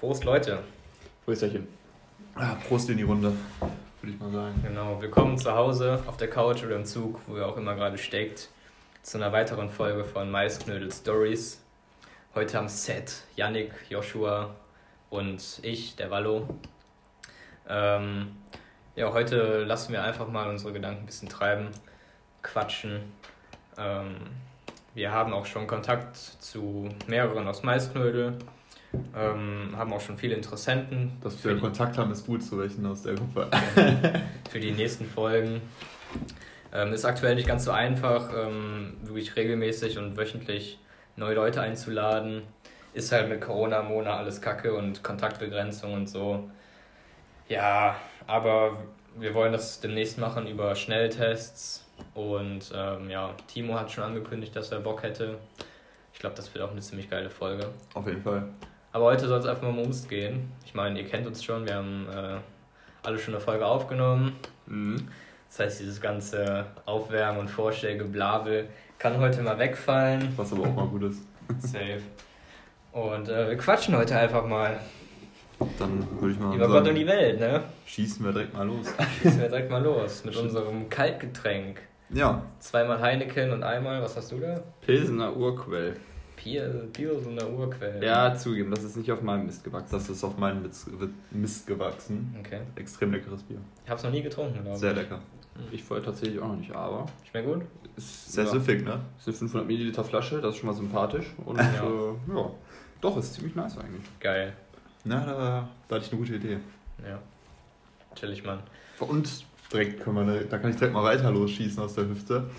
Prost, Leute. Prösterchen. Ah, Prost in die Runde, würde ich mal sagen. Genau, willkommen zu Hause, auf der Couch oder im Zug, wo ihr auch immer gerade steckt, zu einer weiteren Folge von Maisknödel Stories. Heute am Set Yannick, Joshua und ich, der Wallo. Ähm, ja, heute lassen wir einfach mal unsere Gedanken ein bisschen treiben, quatschen. Ähm, wir haben auch schon Kontakt zu mehreren aus Maisknödel, ähm, haben auch schon viele Interessenten. Dass wir Kontakt haben, ist gut zu welchen aus der Gruppe. für die nächsten Folgen. Ähm, ist aktuell nicht ganz so einfach, ähm, wirklich regelmäßig und wöchentlich neue Leute einzuladen. Ist halt mit Corona, Mona alles kacke und Kontaktbegrenzung und so. Ja, aber wir wollen das demnächst machen über Schnelltests. Und ähm, ja, Timo hat schon angekündigt, dass er Bock hätte. Ich glaube, das wird auch eine ziemlich geile Folge. Auf jeden Fall. Aber heute soll es einfach mal um uns gehen. Ich meine, ihr kennt uns schon, wir haben äh, alle schon eine Folge aufgenommen. Mhm. Das heißt, dieses ganze Aufwärmen und Vorstellgeblabel kann heute mal wegfallen. Was aber auch mal gut ist. Safe. Und äh, wir quatschen heute einfach mal Dann würde ich mal über Gott und die Welt, ne? schießen wir direkt mal los. Schießen wir direkt mal los mit unserem Kaltgetränk. Ja, Zweimal Heineken und einmal, was hast du da? Pilsener Urquell. Bier, Bier so eine Urquelle. Ja, zugeben, das ist nicht auf meinem Mist gewachsen. das ist auf meinen Mist, Mist gewachsen. Okay. Extrem leckeres Bier. Ich hab's noch nie getrunken, glaube ich. Sehr lecker. Ich vorher tatsächlich auch noch nicht, aber Schmeckt gut? ist Sehr ja, süffig, ne? ist eine 500 Milliliter Flasche, das ist schon mal sympathisch. Und Ja. ja, äh, ja doch, ist ziemlich nice eigentlich. Geil. Na, da, da hatte ich eine gute Idee. Ja. Chillig, Mann. Und direkt können wir, da kann ich direkt mal weiter losschießen aus der Hüfte.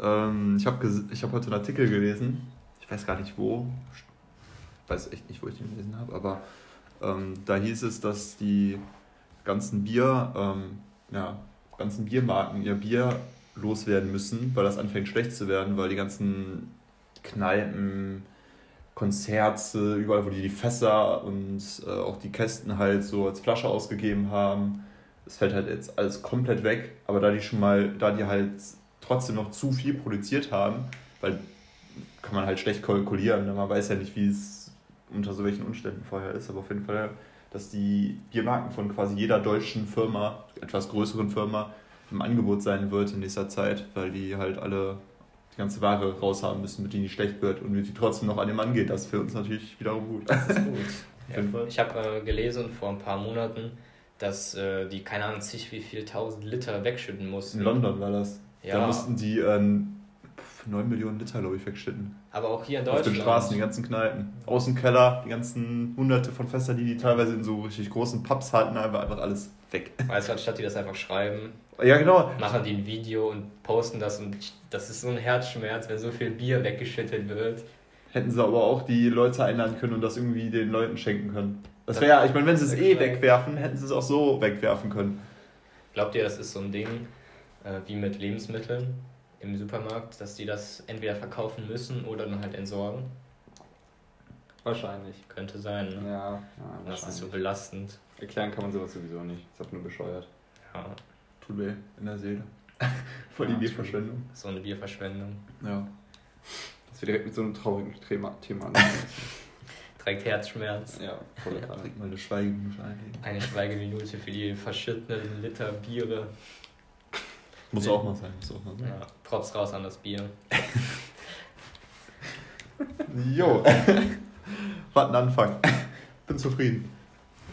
Ähm, ich habe ich hab heute einen Artikel gelesen, ich weiß gar nicht wo, ich weiß echt nicht, wo ich den gelesen habe, aber ähm, da hieß es, dass die ganzen Bier, ähm, ja, ganzen Biermarken ihr Bier loswerden müssen, weil das anfängt schlecht zu werden, weil die ganzen Kneipen, Konzerte, überall, wo die die Fässer und äh, auch die Kästen halt so als Flasche ausgegeben haben, es fällt halt jetzt alles komplett weg, aber da die schon mal, da die halt trotzdem noch zu viel produziert haben, weil kann man halt schlecht kalkulieren, ne? man weiß ja nicht, wie es unter so welchen Umständen vorher ist, aber auf jeden Fall, dass die Biermarken von quasi jeder deutschen Firma, etwas größeren Firma, im Angebot sein wird in nächster Zeit, weil die halt alle die ganze Ware raushaben müssen, mit denen die schlecht wird und die trotzdem noch an den Mann geht. Das ist für uns natürlich wiederum gut. Das ist gut. Fall. Ich habe äh, gelesen vor ein paar Monaten, dass äh, die, keine Ahnung, zig wie viel tausend Liter wegschütten mussten. In London war das. Ja. Da mussten die ähm, 9 Millionen Liter, glaube ich, wegschütten. Aber auch hier in Auf Deutschland. den Straßen, die ganzen Kneipen. Außenkeller, die ganzen hunderte von Fässern, die die teilweise in so richtig großen Pubs hatten, einfach, einfach alles weg. Weißt du, anstatt die das einfach schreiben, Ja, genau. machen die ein Video und posten das und das ist so ein Herzschmerz, wenn so viel Bier weggeschüttet wird. Hätten sie aber auch die Leute einladen können und das irgendwie den Leuten schenken können. Das wäre ja, ich meine, wenn sie es eh wegwerfen, hätten sie es auch so wegwerfen können. Glaubt ihr, das ist so ein Ding äh, wie mit Lebensmitteln im Supermarkt, dass die das entweder verkaufen müssen oder dann halt entsorgen? Wahrscheinlich. Könnte sein, ne? Ja, ja Das ist so belastend. Erklären kann man sowas sowieso nicht. Ist einfach nur bescheuert. Ja, Tut weh in der Seele. Voll die Ja, Bierverschwendung. so eine Bierverschwendung. Ja. Dass wir direkt mit so einem traurigen Thema, Thema anfangen. Trägt Herzschmerz. Ja, Kanne. Direkt mal eine Schweigeminute einlegen. Eine Schweigeminute für die verschütteten Liter Biere. Muss auch mal sein, muss auch mal sein. Ja, Props raus an das Bier. Jo. Was ein Anfang. Bin zufrieden.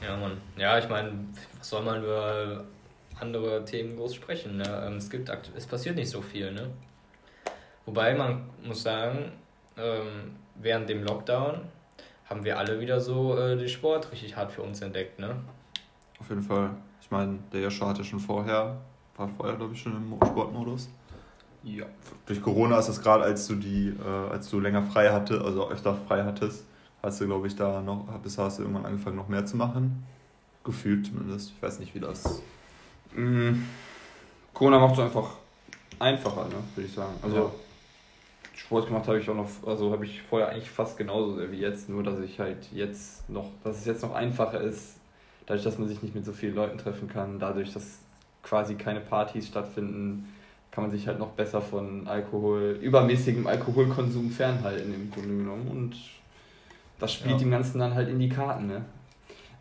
Ja, Mann. Ja, ich meine, was soll man über andere Themen groß sprechen? Ne? Ähm, Es, gibt es passiert nicht so viel, ne? Wobei man muss sagen, ähm, während dem Lockdown haben wir alle wieder so äh, den Sport richtig hart für uns entdeckt, ne? Auf jeden Fall. Ich meine, der Joshua hatte schon vorher, war vorher, glaube ich, schon im Sportmodus. Ja. Durch Corona ist es gerade, als du die, äh, als du länger frei hatte, also öfter frei hattest, hast du, glaube ich, da noch, bis hast du irgendwann angefangen, noch mehr zu machen. Gefühlt zumindest. Ich weiß nicht, wie das. Mm, Corona macht es einfach einfacher, ne, würde ich sagen. Also Ja. Sport gemacht habe ich auch noch, also habe ich vorher eigentlich fast genauso sehr wie jetzt, nur dass ich halt jetzt noch, dass es jetzt noch einfacher ist, dadurch, dass man sich nicht mit so vielen Leuten treffen kann, dadurch, dass quasi keine Partys stattfinden, kann man sich halt noch besser von Alkohol, übermäßigem Alkoholkonsum fernhalten im Grunde genommen und das spielt Ja. dem Ganzen dann halt in die Karten, ne?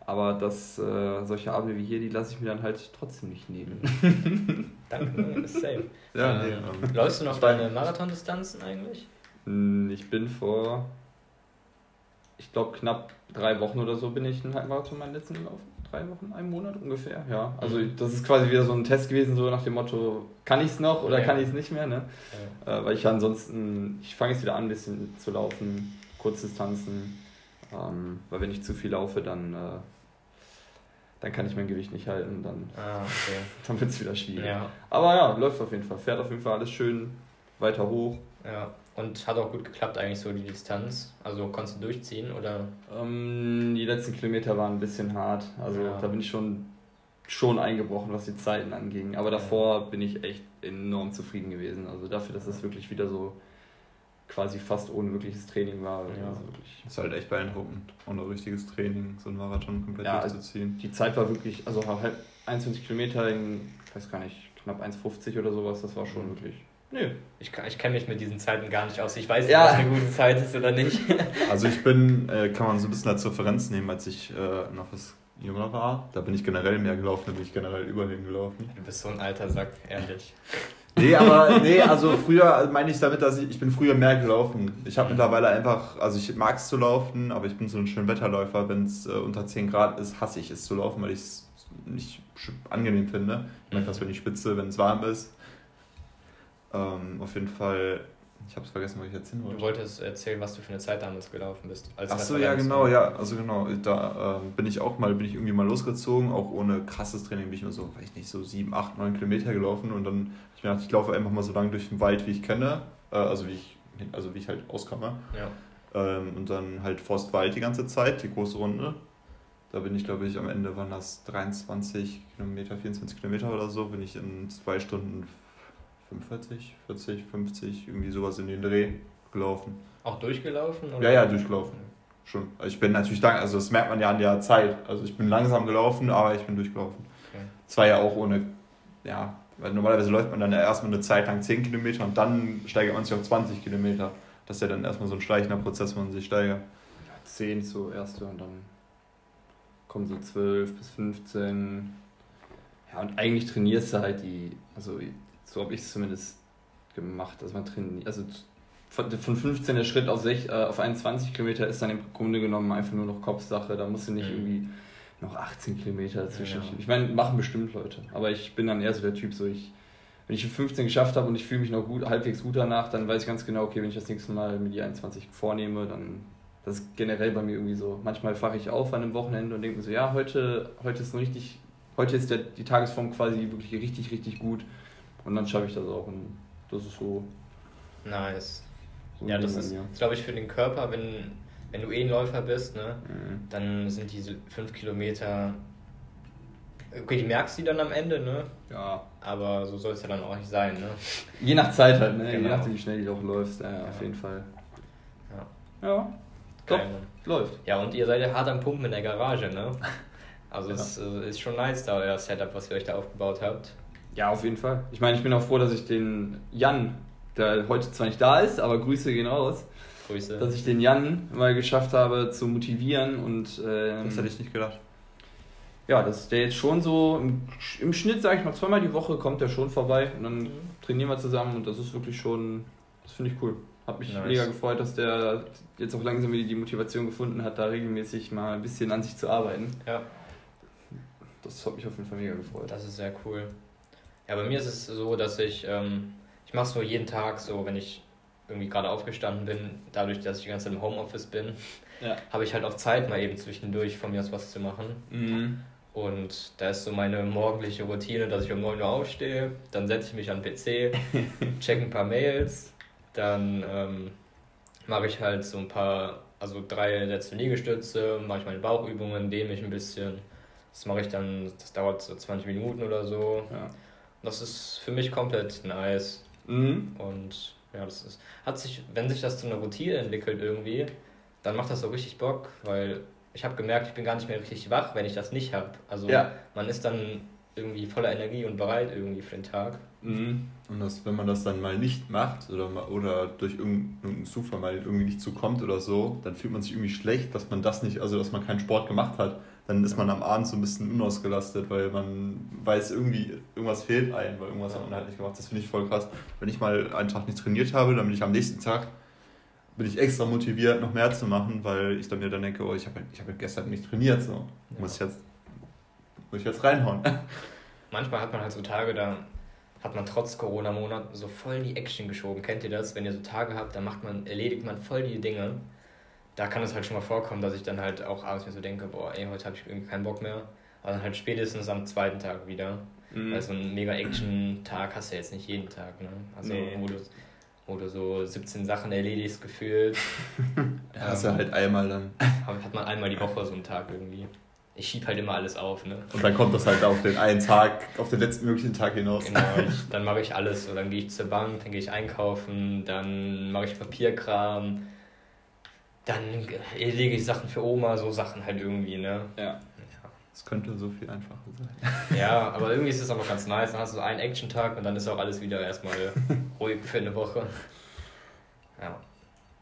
Aber das, äh, solche Abende wie hier, die lasse ich mir dann halt trotzdem nicht nehmen. Danke, ist safe. Ja, nee, ähm, ähm, läufst du noch deine Marathondistanzen eigentlich? Hm, Ich bin vor, ich glaube, knapp drei Wochen oder so bin ich einen Halbmarathon meinen letzten gelaufen. Drei Wochen, einen Monat ungefähr, ja. Also das ist quasi wieder so ein Test gewesen, so nach dem Motto, kann ich es noch oder Ja. kann ich es nicht mehr, ne? Äh, weil ich ansonsten, ich fange jetzt wieder an, ein bisschen zu laufen, Kurzdistanzen. Ähm, weil wenn ich zu viel laufe, dann, äh, dann kann ich mein Gewicht nicht halten, dann, Ah, okay. dann wird es wieder schwierig. Ja, Aber ja, läuft auf jeden Fall. Fährt auf jeden Fall alles schön weiter hoch. ja. Und hat auch gut geklappt eigentlich so die Distanz. Also konntest du durchziehen oder? Ähm, die letzten Kilometer waren ein bisschen hart. Also Ja. da bin ich schon, schon eingebrochen, was die Zeiten anging. Aber davor bin ich echt enorm zufrieden gewesen. Also dafür, dass es wirklich wieder so quasi fast ohne wirkliches Training war. Ja. Also wirklich, ist halt echt beeindruckend, ohne richtiges Training so einen Marathon komplett Ja, durchzuziehen. die Zeit war wirklich, also halb 21 Kilometer in, ich weiß gar nicht, knapp 1,50 oder sowas. Das war schon Mhm. wirklich. Nö. Ich, kann- ich kenne mich mit diesen Zeiten gar nicht aus. Ich weiß nicht, Ja. was eine gute Zeit ist oder nicht. Also ich bin, äh, kann man so ein bisschen als Referenz nehmen, als ich äh, noch was jünger war. Da bin ich generell mehr gelaufen, da bin ich generell über den gelaufen. Du bist so ein alter Sack, ehrlich. Nee, aber nee, also früher meine ich damit, dass ich, ich bin früher mehr gelaufen. Ich habe mittlerweile einfach, also ich mag es zu laufen, aber ich bin so ein schön Wetterläufer. Wenn es äh, unter 10 Grad ist, hasse ich es zu laufen, weil ich es nicht angenehm finde. Ich merke das, wenn ich spitze, wenn es warm ist. Ähm, auf jeden Fall, ich habe es vergessen, was ich jetzt hin Du wollte. wolltest erzählen, was du für eine Zeit damals gelaufen bist. Als Ach so, ja Referenz. genau, ja, also genau, da ähm, bin ich auch mal, bin ich irgendwie mal losgezogen, auch ohne krasses Training bin ich nur so, weiß ich nicht, so 7, 8, 9 Kilometer gelaufen und dann, ich mir gedacht, ich laufe einfach mal so lange durch den Wald, wie ich kenne, äh, also wie ich, also wie ich halt auskomme Ja. ähm, und dann halt Forstwald die ganze Zeit, die große Runde. Da bin ich, glaube ich, am Ende waren das 23 Kilometer, 24 Kilometer oder so, bin ich in zwei Stunden 45, 40, 50, irgendwie sowas in den Dreh gelaufen. Auch durchgelaufen? Oder? Ja, ja, durchgelaufen. Schon. Also Ich bin natürlich lang, also das merkt man ja an der Zeit. Also ich bin langsam gelaufen, aber ich bin durchgelaufen. Okay. War ja auch ohne, ja, weil normalerweise läuft man dann ja erstmal eine Zeit lang 10 Kilometer und dann steigert man sich auf 20 Kilometer. Das ist ja dann erstmal so ein schleichender Prozess, wo man sich steigert. 10 so erste und dann kommen so 12 bis 15. Ja, und eigentlich trainierst du halt die, also so habe ich es zumindest gemacht, dass man trainiert, also von von 15 der Schritt auf, 6, äh, auf 21 Kilometer ist dann im Grunde genommen einfach nur noch Kopfsache, da musst du nicht Mhm. irgendwie noch 18 Kilometer dazwischen. Ja. Ich meine, machen bestimmt Leute, aber ich bin dann eher so der Typ, so ich, wenn ich die 15 geschafft habe und ich fühle mich noch gut, halbwegs gut danach, dann weiß ich ganz genau, okay, wenn ich das nächste Mal mir die 21 vornehme, dann das ist generell bei mir irgendwie so. Manchmal fache ich auf an einem Wochenende und denke mir so, ja, heute, heute ist ein richtig, heute ist der, die Tagesform quasi wirklich richtig, richtig gut. Und dann schaffe ich das auch. Und das ist so. Nice. so Ja, das ist, glaube ich, für den Körper, wenn, wenn du eh ein Läufer bist, ne, Mhm. dann sind diese fünf Kilometer. Okay, du merkst die dann am Ende, ne? Ja. Aber so soll es ja dann auch nicht sein, ne? Je nach Zeit halt, ne? Je Genau. nachdem, wie schnell du auch läufst, ja, Ja. auf jeden Fall. Ja. Ja, Top. Läuft. Ja, und ihr seid ja hart am Pumpen in der Garage, ne? Also Ja. es äh, ist schon nice, da euer Setup, was ihr euch da aufgebaut habt. Ja, auf jeden Fall. Ich meine, ich bin auch froh, dass ich den Jan, der heute zwar nicht da ist, aber Grüße gehen raus, Grüße. dass ich den Jan mal geschafft habe zu motivieren und ähm, Das hätte ich nicht gedacht. ja, dass der jetzt schon so im, im Schnitt, sage ich mal, zweimal die Woche kommt der schon vorbei und dann trainieren wir zusammen und das ist wirklich schon, das finde ich cool. Hat mich Nice. mega gefreut, dass der jetzt auch langsam wieder die Motivation gefunden hat, da regelmäßig mal ein bisschen an sich zu arbeiten. Ja, Das hat mich auf jeden Fall mega gefreut. das ist sehr cool. Ja, bei mir ist es so, dass ich, ähm, ich mache so jeden Tag so, wenn ich irgendwie gerade aufgestanden bin, dadurch, dass ich die ganze Zeit im Homeoffice bin, Ja. habe ich halt auch Zeit, mal eben zwischendurch von mir aus was zu machen. Mhm. Und da ist so meine morgendliche Routine, dass ich um 9 Uhr aufstehe, dann setze ich mich an den PC, check ein paar Mails, dann ähm, mache ich halt so ein paar, also drei Sätze Liegestütze, mache ich meine Bauchübungen, dehne mich ein bisschen. Das mache ich dann, das dauert so 20 Minuten oder so. Ja. Das ist für mich komplett nice. Mhm. Und ja, das ist, hat sich, wenn sich das zu einer Routine entwickelt irgendwie, dann macht das so richtig Bock, weil ich habe gemerkt, ich bin gar nicht mehr richtig wach, wenn ich das nicht habe. Also Ja. man ist dann irgendwie voller Energie und bereit irgendwie für den Tag. Mhm. Und das, wenn man das dann mal nicht macht oder, mal, oder durch irgendeinen Zufall mal irgendwie nicht zukommt oder so, dann fühlt man sich irgendwie schlecht, dass man das nicht, also dass man keinen Sport gemacht hat. Dann ist man am Abend so ein bisschen unausgelastet, weil man weiß, irgendwie irgendwas fehlt einem, weil irgendwas hat man halt nicht gemacht. Das finde ich voll krass. Wenn ich mal einen Tag nicht trainiert habe, dann bin ich am nächsten Tag bin ich extra motiviert, noch mehr zu machen, weil ich dann mir dann denke, oh, ich habe ich hab gestern nicht trainiert, so ja. muss ich jetzt muss ich jetzt reinhauen. Manchmal hat man halt so Tage, da hat man trotz Corona-Monaten so voll die Action geschoben. Kennt ihr das? Wenn ihr so Tage habt, dann macht man, erledigt man voll die Dinge. Da kann es halt schon mal vorkommen, dass ich dann halt auch abends mir so denke, boah, ey, heute habe ich irgendwie keinen Bock mehr. Aber dann halt spätestens am zweiten Tag wieder. Mhm. Weil so ein mega Action-Tag hast du jetzt nicht jeden Tag, ne? Also nee. wo, du, wo du so 17 Sachen erledigst gefühlt. ja, hast du ähm, halt einmal dann. Hat man einmal die Woche so einen Tag irgendwie ich schieb halt immer alles auf, ne? Und dann kommt das halt auf den einen Tag, auf den letzten möglichen Tag hinaus. Genau, ich, dann mache ich alles. So, dann gehe ich zur Bank, dann gehe ich einkaufen, dann mache ich Papierkram, dann erlege ich Sachen für Oma, so Sachen halt irgendwie, ne? Ja. Es könnte so viel einfacher sein. Ja, aber irgendwie ist es aber ganz nice. Dann hast du so einen Action-Tag und dann ist auch alles wieder erstmal ruhig für eine Woche. Ja.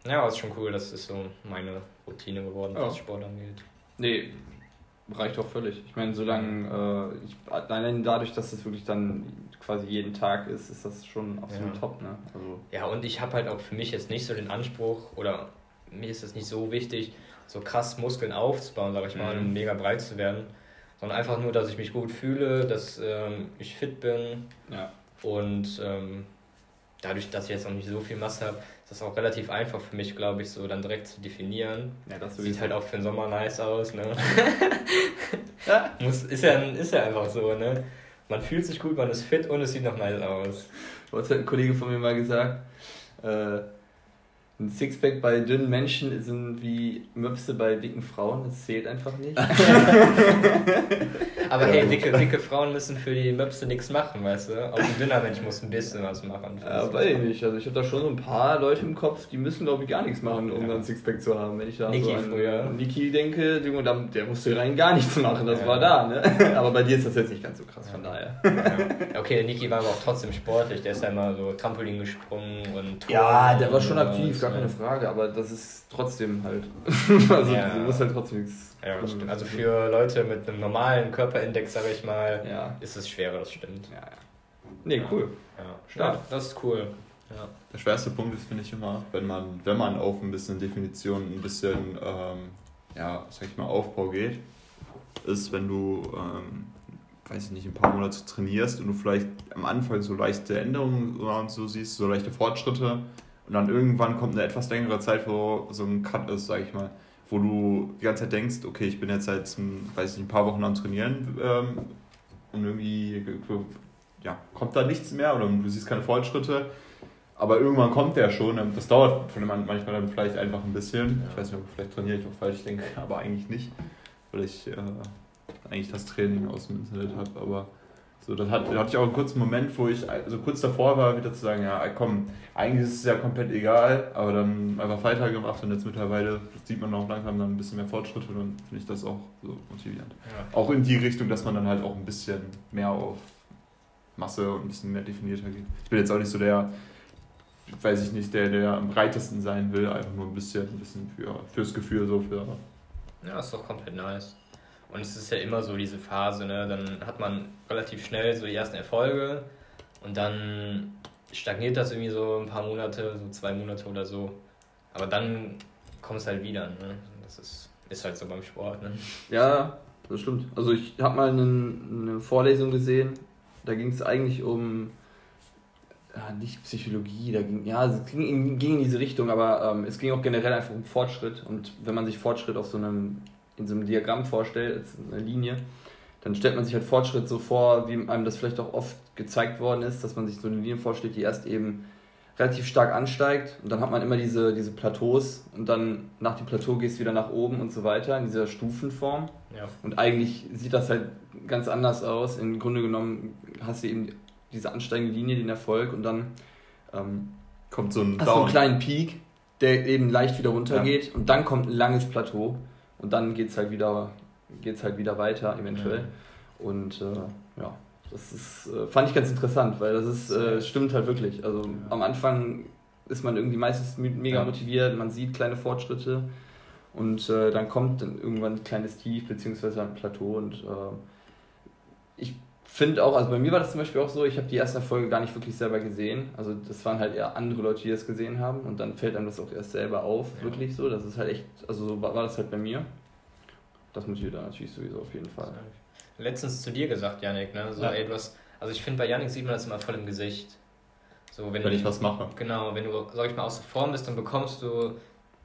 Ja, aber ist schon cool, das ist so meine Routine geworden, was oh. Sport angeht. Nee, reicht auch völlig. Ich meine, solange, äh, ich, allein dadurch, dass es wirklich dann quasi jeden Tag ist, ist das schon absolut ja. top. Ne? Also ja, und ich habe halt auch für mich jetzt nicht so den Anspruch, oder mir ist es nicht so wichtig, so krass Muskeln aufzubauen, sag ich mal, mhm. und mega breit zu werden, sondern einfach nur, dass ich mich gut fühle, dass ähm, ich fit bin ja. und ähm, dadurch, dass ich jetzt noch nicht so viel Masse habe, ist das auch relativ einfach für mich, glaube ich, so dann direkt zu definieren. Ja, das Sieht halt auch für den Sommer nice aus, ne? ja. Muss, ist, ja, ist ja einfach so, ne? Man fühlt sich gut, man ist fit und es sieht noch nice aus. Was hat ein Kollege von mir mal gesagt? Äh, ein Sixpack bei dünnen Menschen sind wie Möpse bei dicken Frauen, das zählt einfach nicht. Aber hey, dicke, dicke Frauen müssen für die Möpse nichts machen, weißt du? Auch ein dünner Mensch muss ein bisschen was machen. Ja, weiß ich nicht. Also ich habe da schon so ein paar Leute im Kopf, die müssen glaube ich gar nichts machen, um ja. dann ein Sixpack zu haben. Wenn ich da Niki so an früher. Niki denke, der musste rein gar nichts machen, das ja. war da, ne? Aber bei dir ist das jetzt nicht ganz so krass, von daher. Ja. Okay, der Niki war aber auch trotzdem sportlich, der ist ja immer so Trampolin gesprungen und Touren Ja, der war schon aktiv, gar keine Frage, aber das ist trotzdem halt. also ja. du musst halt trotzdem nichts. Ja, Also für Leute mit einem normalen Körperindex, sag ich mal, ja. ist es schwerer, das stimmt. Ja, ja. Nee, cool. Ja, Stark. das ist cool. Ja. Der schwerste Punkt ist, finde ich immer, wenn man, wenn man auf ein bisschen Definition, ein bisschen, ähm, ja, sag ich mal, Aufbau geht, ist, wenn du, ähm, weiß ich nicht, ein paar Monate trainierst und du vielleicht am Anfang so leichte Änderungen und so siehst, so leichte Fortschritte und dann irgendwann kommt eine etwas längere Zeit, wo so ein Cut ist, sag ich mal, wo du die ganze Zeit denkst, okay, ich bin jetzt seit, weiß ich nicht, ein paar Wochen am Trainieren ähm, und irgendwie ja, kommt da nichts mehr oder du siehst keine Fortschritte. Aber irgendwann kommt der schon. Das dauert manchmal dann vielleicht einfach ein bisschen. Ich weiß nicht, ob vielleicht trainiere ich auch falsch denke, aber eigentlich nicht, weil ich äh, eigentlich das Training aus dem Internet habe. Aber so, das hat, da hatte ich auch einen kurzen Moment, wo ich also kurz davor war, wieder zu sagen, ja komm, eigentlich ist es ja komplett egal, aber dann einfach weitergemacht und jetzt mittlerweile sieht man auch langsam dann ein bisschen mehr Fortschritte und dann finde ich das auch so motivierend. Ja. Auch in die Richtung, dass man dann halt auch ein bisschen mehr auf Masse und ein bisschen mehr definierter geht. Ich bin jetzt auch nicht so der, weiß ich nicht, der, der am breitesten sein will, einfach nur ein bisschen, ein bisschen für, fürs Gefühl so für. Ja, ist doch komplett nice. Und es ist ja immer so diese Phase, ne? Dann hat man relativ schnell so die ersten Erfolge und dann stagniert das irgendwie so ein paar Monate, so zwei Monate oder so. Aber dann kommt es halt wieder, ne? Das ist, ist halt so beim Sport, ne? Ja, das stimmt. Also ich habe mal eine, eine Vorlesung gesehen, da ging es eigentlich um ja, nicht Psychologie, da ging, ja, es ging, ging in diese Richtung, aber ähm, es ging auch generell einfach um Fortschritt. Und wenn man sich Fortschritt auf so einem in so einem Diagramm vorstellt, als eine Linie, dann stellt man sich halt Fortschritt so vor, wie einem das vielleicht auch oft gezeigt worden ist, dass man sich so eine Linie vorstellt, die erst eben relativ stark ansteigt und dann hat man immer diese, diese Plateaus und dann nach dem Plateau gehst du wieder nach oben und so weiter in dieser Stufenform. Ja. Und eigentlich sieht das halt ganz anders aus. Im Grunde genommen hast du eben diese ansteigende Linie, den Erfolg und dann ähm, kommt so ein, hast du einen kleinen Peak, der eben leicht wieder runtergeht ja. und dann kommt ein langes Plateau und dann geht es halt wieder geht's halt wieder weiter eventuell. Ja. Und äh, ja, das ist, äh, fand ich ganz interessant, weil das ist, äh, stimmt halt wirklich. Also am Anfang ist man irgendwie meistens mega Ja. motiviert, man sieht kleine Fortschritte und äh, dann kommt dann irgendwann ein kleines Tief beziehungsweise ein Plateau und äh, ich finde auch, also bei mir war das zum Beispiel auch so, ich habe die erste Folge gar nicht wirklich selber gesehen. Also das waren halt eher andere Leute, die das gesehen haben und dann fällt einem das auch erst selber auf, Ja. wirklich so. Das ist halt echt, also so war, war das halt bei mir. Das motiviert dann natürlich sowieso auf jeden Fall. Letztens zu dir gesagt, Janik, ne? So, Ja. hast, also ich finde, bei Janik sieht man das immer voll im Gesicht. So, wenn, Wenn du, ich was mache. Genau, wenn du, sag ich mal, außer Form bist, dann bekommst du,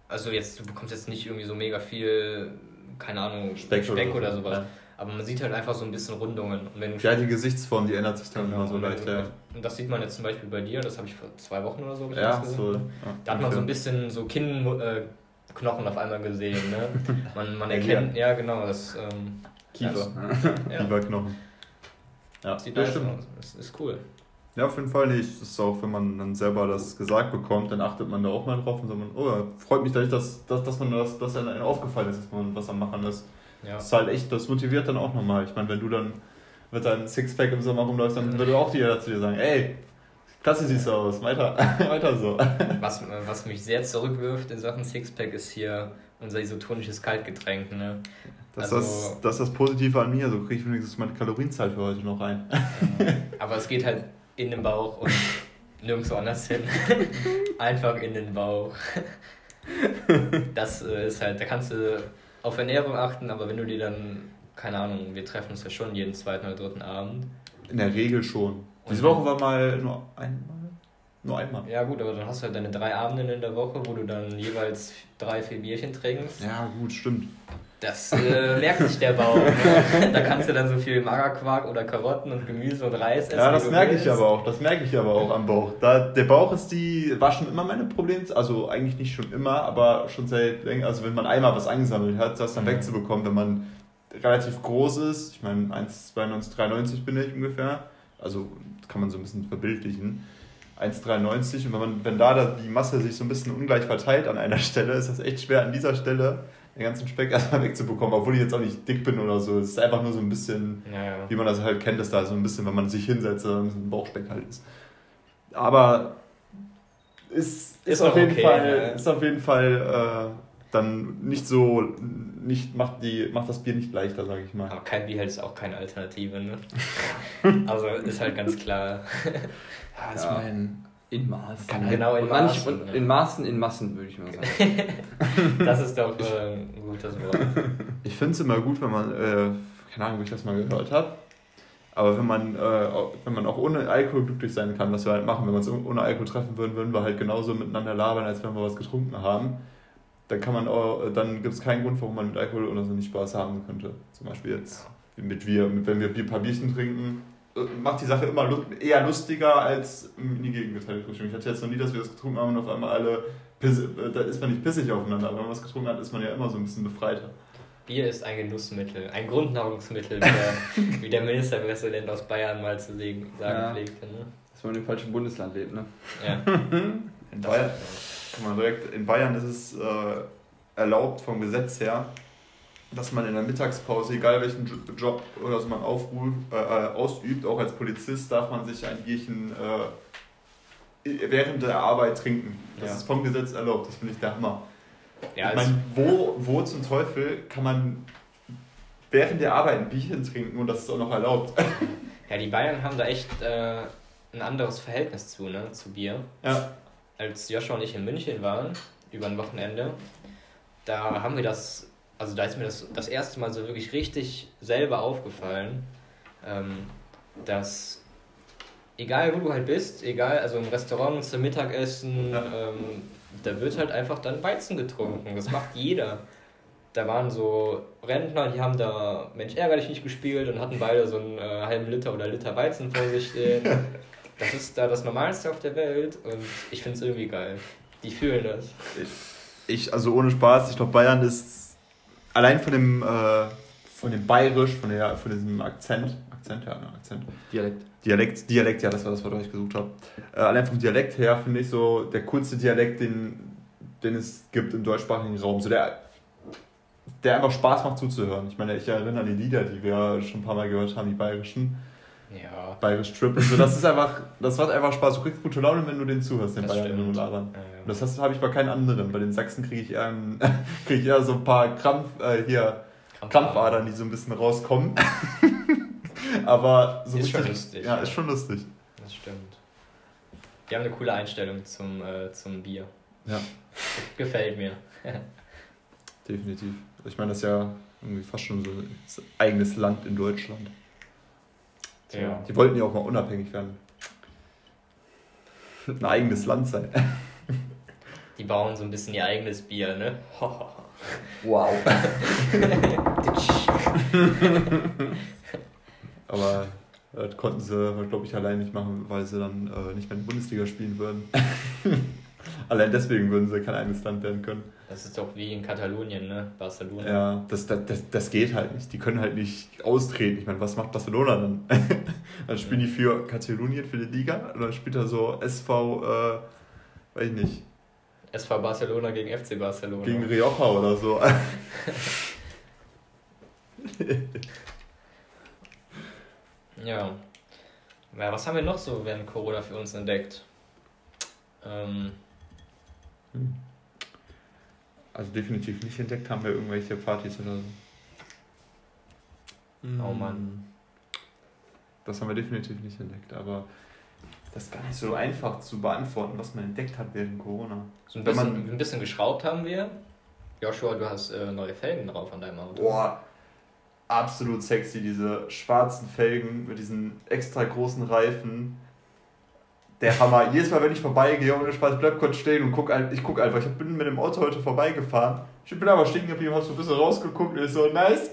also jetzt, du bekommst jetzt nicht irgendwie so mega viel, keine Ahnung, Speck, oder, sowas. Ja. Aber man sieht halt einfach so ein bisschen Rundungen. Und wenn Ja, die Gesichtsform, die ändert sich dann Genau, immer so leicht. Ja, Und das sieht man jetzt zum Beispiel bei dir, das habe ich vor zwei Wochen oder so ja gesehen. so. Ja, Da hat man so ein bisschen so Kinnknochen äh, auf einmal gesehen. Ne? Man, man Ja, erkennt, ja genau, das ähm, Kiefer. ja, Kieferknochen. Ja, sieht das stimmt. aus. Das ist cool. Ja, auf jeden Fall nicht. Das ist auch, wenn man dann selber das gesagt bekommt, dann achtet man da auch mal drauf und sagt man, oh, freut mich, dass, ich das, dass, dass man das, dass einem aufgefallen ist, dass man was am Machen ist. Ja. Das ist halt echt, das motiviert dann auch nochmal. Ich meine, wenn du dann mit deinem Sixpack im Sommer rumläufst, dann würde auch jeder zu dir sagen, ey, klasse siehst du aus, weiter, weiter so. Was, was mich sehr zurückwirft in Sachen Sixpack ist hier unser isotonisches Kaltgetränk. Ne? Das, Also- ist das, das ist das Positive an mir, so kriege ich wenigstens meine Kalorienzahl für heute noch rein. Aber es geht halt in den Bauch und nirgendwo anders hin. Einfach in den Bauch. Das äh, ist halt, da kannst du auf Ernährung achten, aber wenn du dir dann, keine Ahnung, wir treffen uns ja schon jeden zweiten oder dritten Abend. In der Regel schon. Diese Woche war mal nur einmal. Nur einmal. Ja gut, aber dann hast du halt deine drei Abende in der Woche, wo du dann jeweils drei, vier Bierchen trinkst. Ja, gut, stimmt. Das äh, merkt sich der Bauch. Ne? Da kannst du dann so viel Magerquark oder Karotten und Gemüse und Reis essen. Ja, das merke ich aber auch. Das merke ich aber auch am Bauch. Da, der Bauch ist die, war schon immer meine Problem. Also eigentlich nicht schon immer, aber schon seit länger. Also wenn man einmal was angesammelt hat, das dann Mhm. wegzubekommen, wenn man relativ groß ist. Ich meine, 1,92, 93 bin ich ungefähr. Also kann man so ein bisschen verbildlichen. 1,93 und wenn, man, wenn da die Masse sich so ein bisschen ungleich verteilt an einer Stelle, ist das echt schwer an dieser Stelle den ganzen Speck erstmal wegzubekommen, obwohl ich jetzt auch nicht dick bin oder so. Es ist einfach nur so ein bisschen Ja, ja. wie man das halt kennt, dass da so ein bisschen, wenn man sich hinsetzt, so ein Bauchspeck halt ist. Aber ist, ist, Ist auf, jeden okay, Fall, ja. ist auf jeden Fall äh, dann nicht so, nicht, macht, die, macht das Bier nicht leichter, sage ich mal. Aber kein Bier ist auch keine Alternative, ne? also ist halt ganz klar. Ja, ich mein, In Maßen. Kann halt genau in Und manch- Maßen, und in Maßen, in Massen, würde ich mal sagen. Das ist doch äh, ein gutes Wort. Ich finde es immer gut, wenn man, äh, keine Ahnung, wo ich das mal gehört habe, aber wenn man, äh, auch- wenn man auch ohne Alkohol glücklich sein kann, was wir halt machen, wenn wir uns ohne Alkohol treffen würden, würden wir halt genauso miteinander labern, als wenn wir was getrunken haben. Dann kann man auch, dann gibt es keinen Grund, warum man mit Alkohol oder so nicht Spaß haben könnte. Zum Beispiel jetzt mit wir, mit, wenn wir ein paar Bierchen trinken, macht die Sache immer lu- eher lustiger als in die gegenteilige Richtung. Ich hatte jetzt noch nie, dass wir das getrunken haben und auf einmal alle, piss, äh, da ist man nicht pissig aufeinander, aber wenn man was getrunken hat, ist man ja immer so ein bisschen befreiter. Bier ist ein Genussmittel, ein Grundnahrungsmittel, wie der, wie der Ministerpräsident aus Bayern mal zu sagen Ja. pflegte. Ne? Dass man im falschen Bundesland lebt, ne? Ja. In Bayern, kann man direkt, in Bayern ist es äh, erlaubt vom Gesetz her, dass man in der Mittagspause, egal welchen Jo- Job oder so man aufruft, äh, äh, ausübt, auch als Polizist darf man sich ein Bierchen äh, während der Arbeit trinken. Das Ja. ist vom Gesetz erlaubt, das finde ich der Hammer. Ja, ich meine, wo, wo zum Teufel kann man während der Arbeit ein Bierchen trinken und das ist auch noch erlaubt? ja, die Bayern haben da echt äh, ein anderes Verhältnis zu, ne, zu Bier. ja. Als Joshua und ich in München waren, über ein Wochenende, da haben wir das, also da ist mir das das erste Mal so wirklich richtig selber aufgefallen, ähm, dass egal wo du halt bist, egal, also im Restaurant zum Mittagessen, ähm, da wird halt einfach dann Weizen getrunken. Das macht jeder. Da waren so Rentner, die haben da Mensch ärgerlich nicht gespielt und hatten beide so einen äh, halben Liter oder Liter Weizen vor sich stehen. Das ist da das Normalste auf der Welt und ich finde es irgendwie geil. Die fühlen das. Ich, also ohne Spaß, ich glaube, Bayern ist allein von dem, äh, von dem Bayerisch, von, der, von diesem Akzent, Akzent, ja, ne, Akzent, Dialekt. Dialekt, Dialekt, ja, das war das Wort, das ich gesucht habe. Äh, allein vom Dialekt her finde ich so der coolste Dialekt, den, den es gibt im deutschsprachigen Raum. So der, der einfach Spaß macht zuzuhören. Ich meine, ich erinnere an die Lieder, die wir schon ein paar Mal gehört haben, die bayerischen. Ja. Bayerisch Trip und so. Das ist einfach, das macht einfach Spaß. Du kriegst gute Laune, wenn du den zuhörst, den Das Bayern und Larern. Ja, Und das habe ich bei keinen anderen. Bei den Sachsen kriege ich, eher ein- krieg ich eher so ein paar Krampf, äh, hier, Krampfadern, die so ein bisschen rauskommen. Aber so Ist schon richtig- lustig, Ja, ja. ist schon lustig. Das stimmt. Die haben eine coole Einstellung zum, äh, zum Bier. Ja. Gefällt mir. Definitiv. Ich meine, das ist ja irgendwie fast schon so ein eigenes Land in Deutschland. Ja. Die wollten ja auch mal unabhängig werden. Ein eigenes Land sein. Die bauen so ein bisschen ihr eigenes Bier, ne? Wow. Aber das konnten sie, glaube ich, allein nicht machen, weil sie dann äh, nicht mehr in der Bundesliga spielen würden. allein deswegen würden sie kein eigenes Land werden können. Das ist doch wie in Katalonien, ne? Barcelona. Ja, das, das, das, das geht halt nicht. Die können halt nicht austreten. Ich meine, was macht Barcelona dann? dann spielen die für Katalonien, für die Liga. Und dann spielt er so SV, äh, weiß ich nicht, SV Barcelona gegen FC Barcelona. gegen Rioja oder so. Ja. ja. Was haben wir noch so während Corona für uns entdeckt? Ähm, Also definitiv nicht entdeckt haben wir irgendwelche Partys oder so. Oh Mann. Das haben wir definitiv nicht entdeckt, aber das ist gar nicht so einfach zu beantworten, was man entdeckt hat während Corona. so ein Wenn bisschen, man- ein bisschen geschraubt haben wir. Joshua, du hast äh, neue Felgen drauf an deinem Auto. Boah, absolut sexy, diese schwarzen Felgen mit diesen extra großen Reifen. Der Hammer. Jedes Mal, wenn ich vorbeigehe, ohne Spaß, bleib kurz stehen und guck, ich guck einfach. Ich bin mit dem Auto heute vorbeigefahren. Ich bin aber stehen geblieben, hab so ein bisschen rausgeguckt und ist so, nice.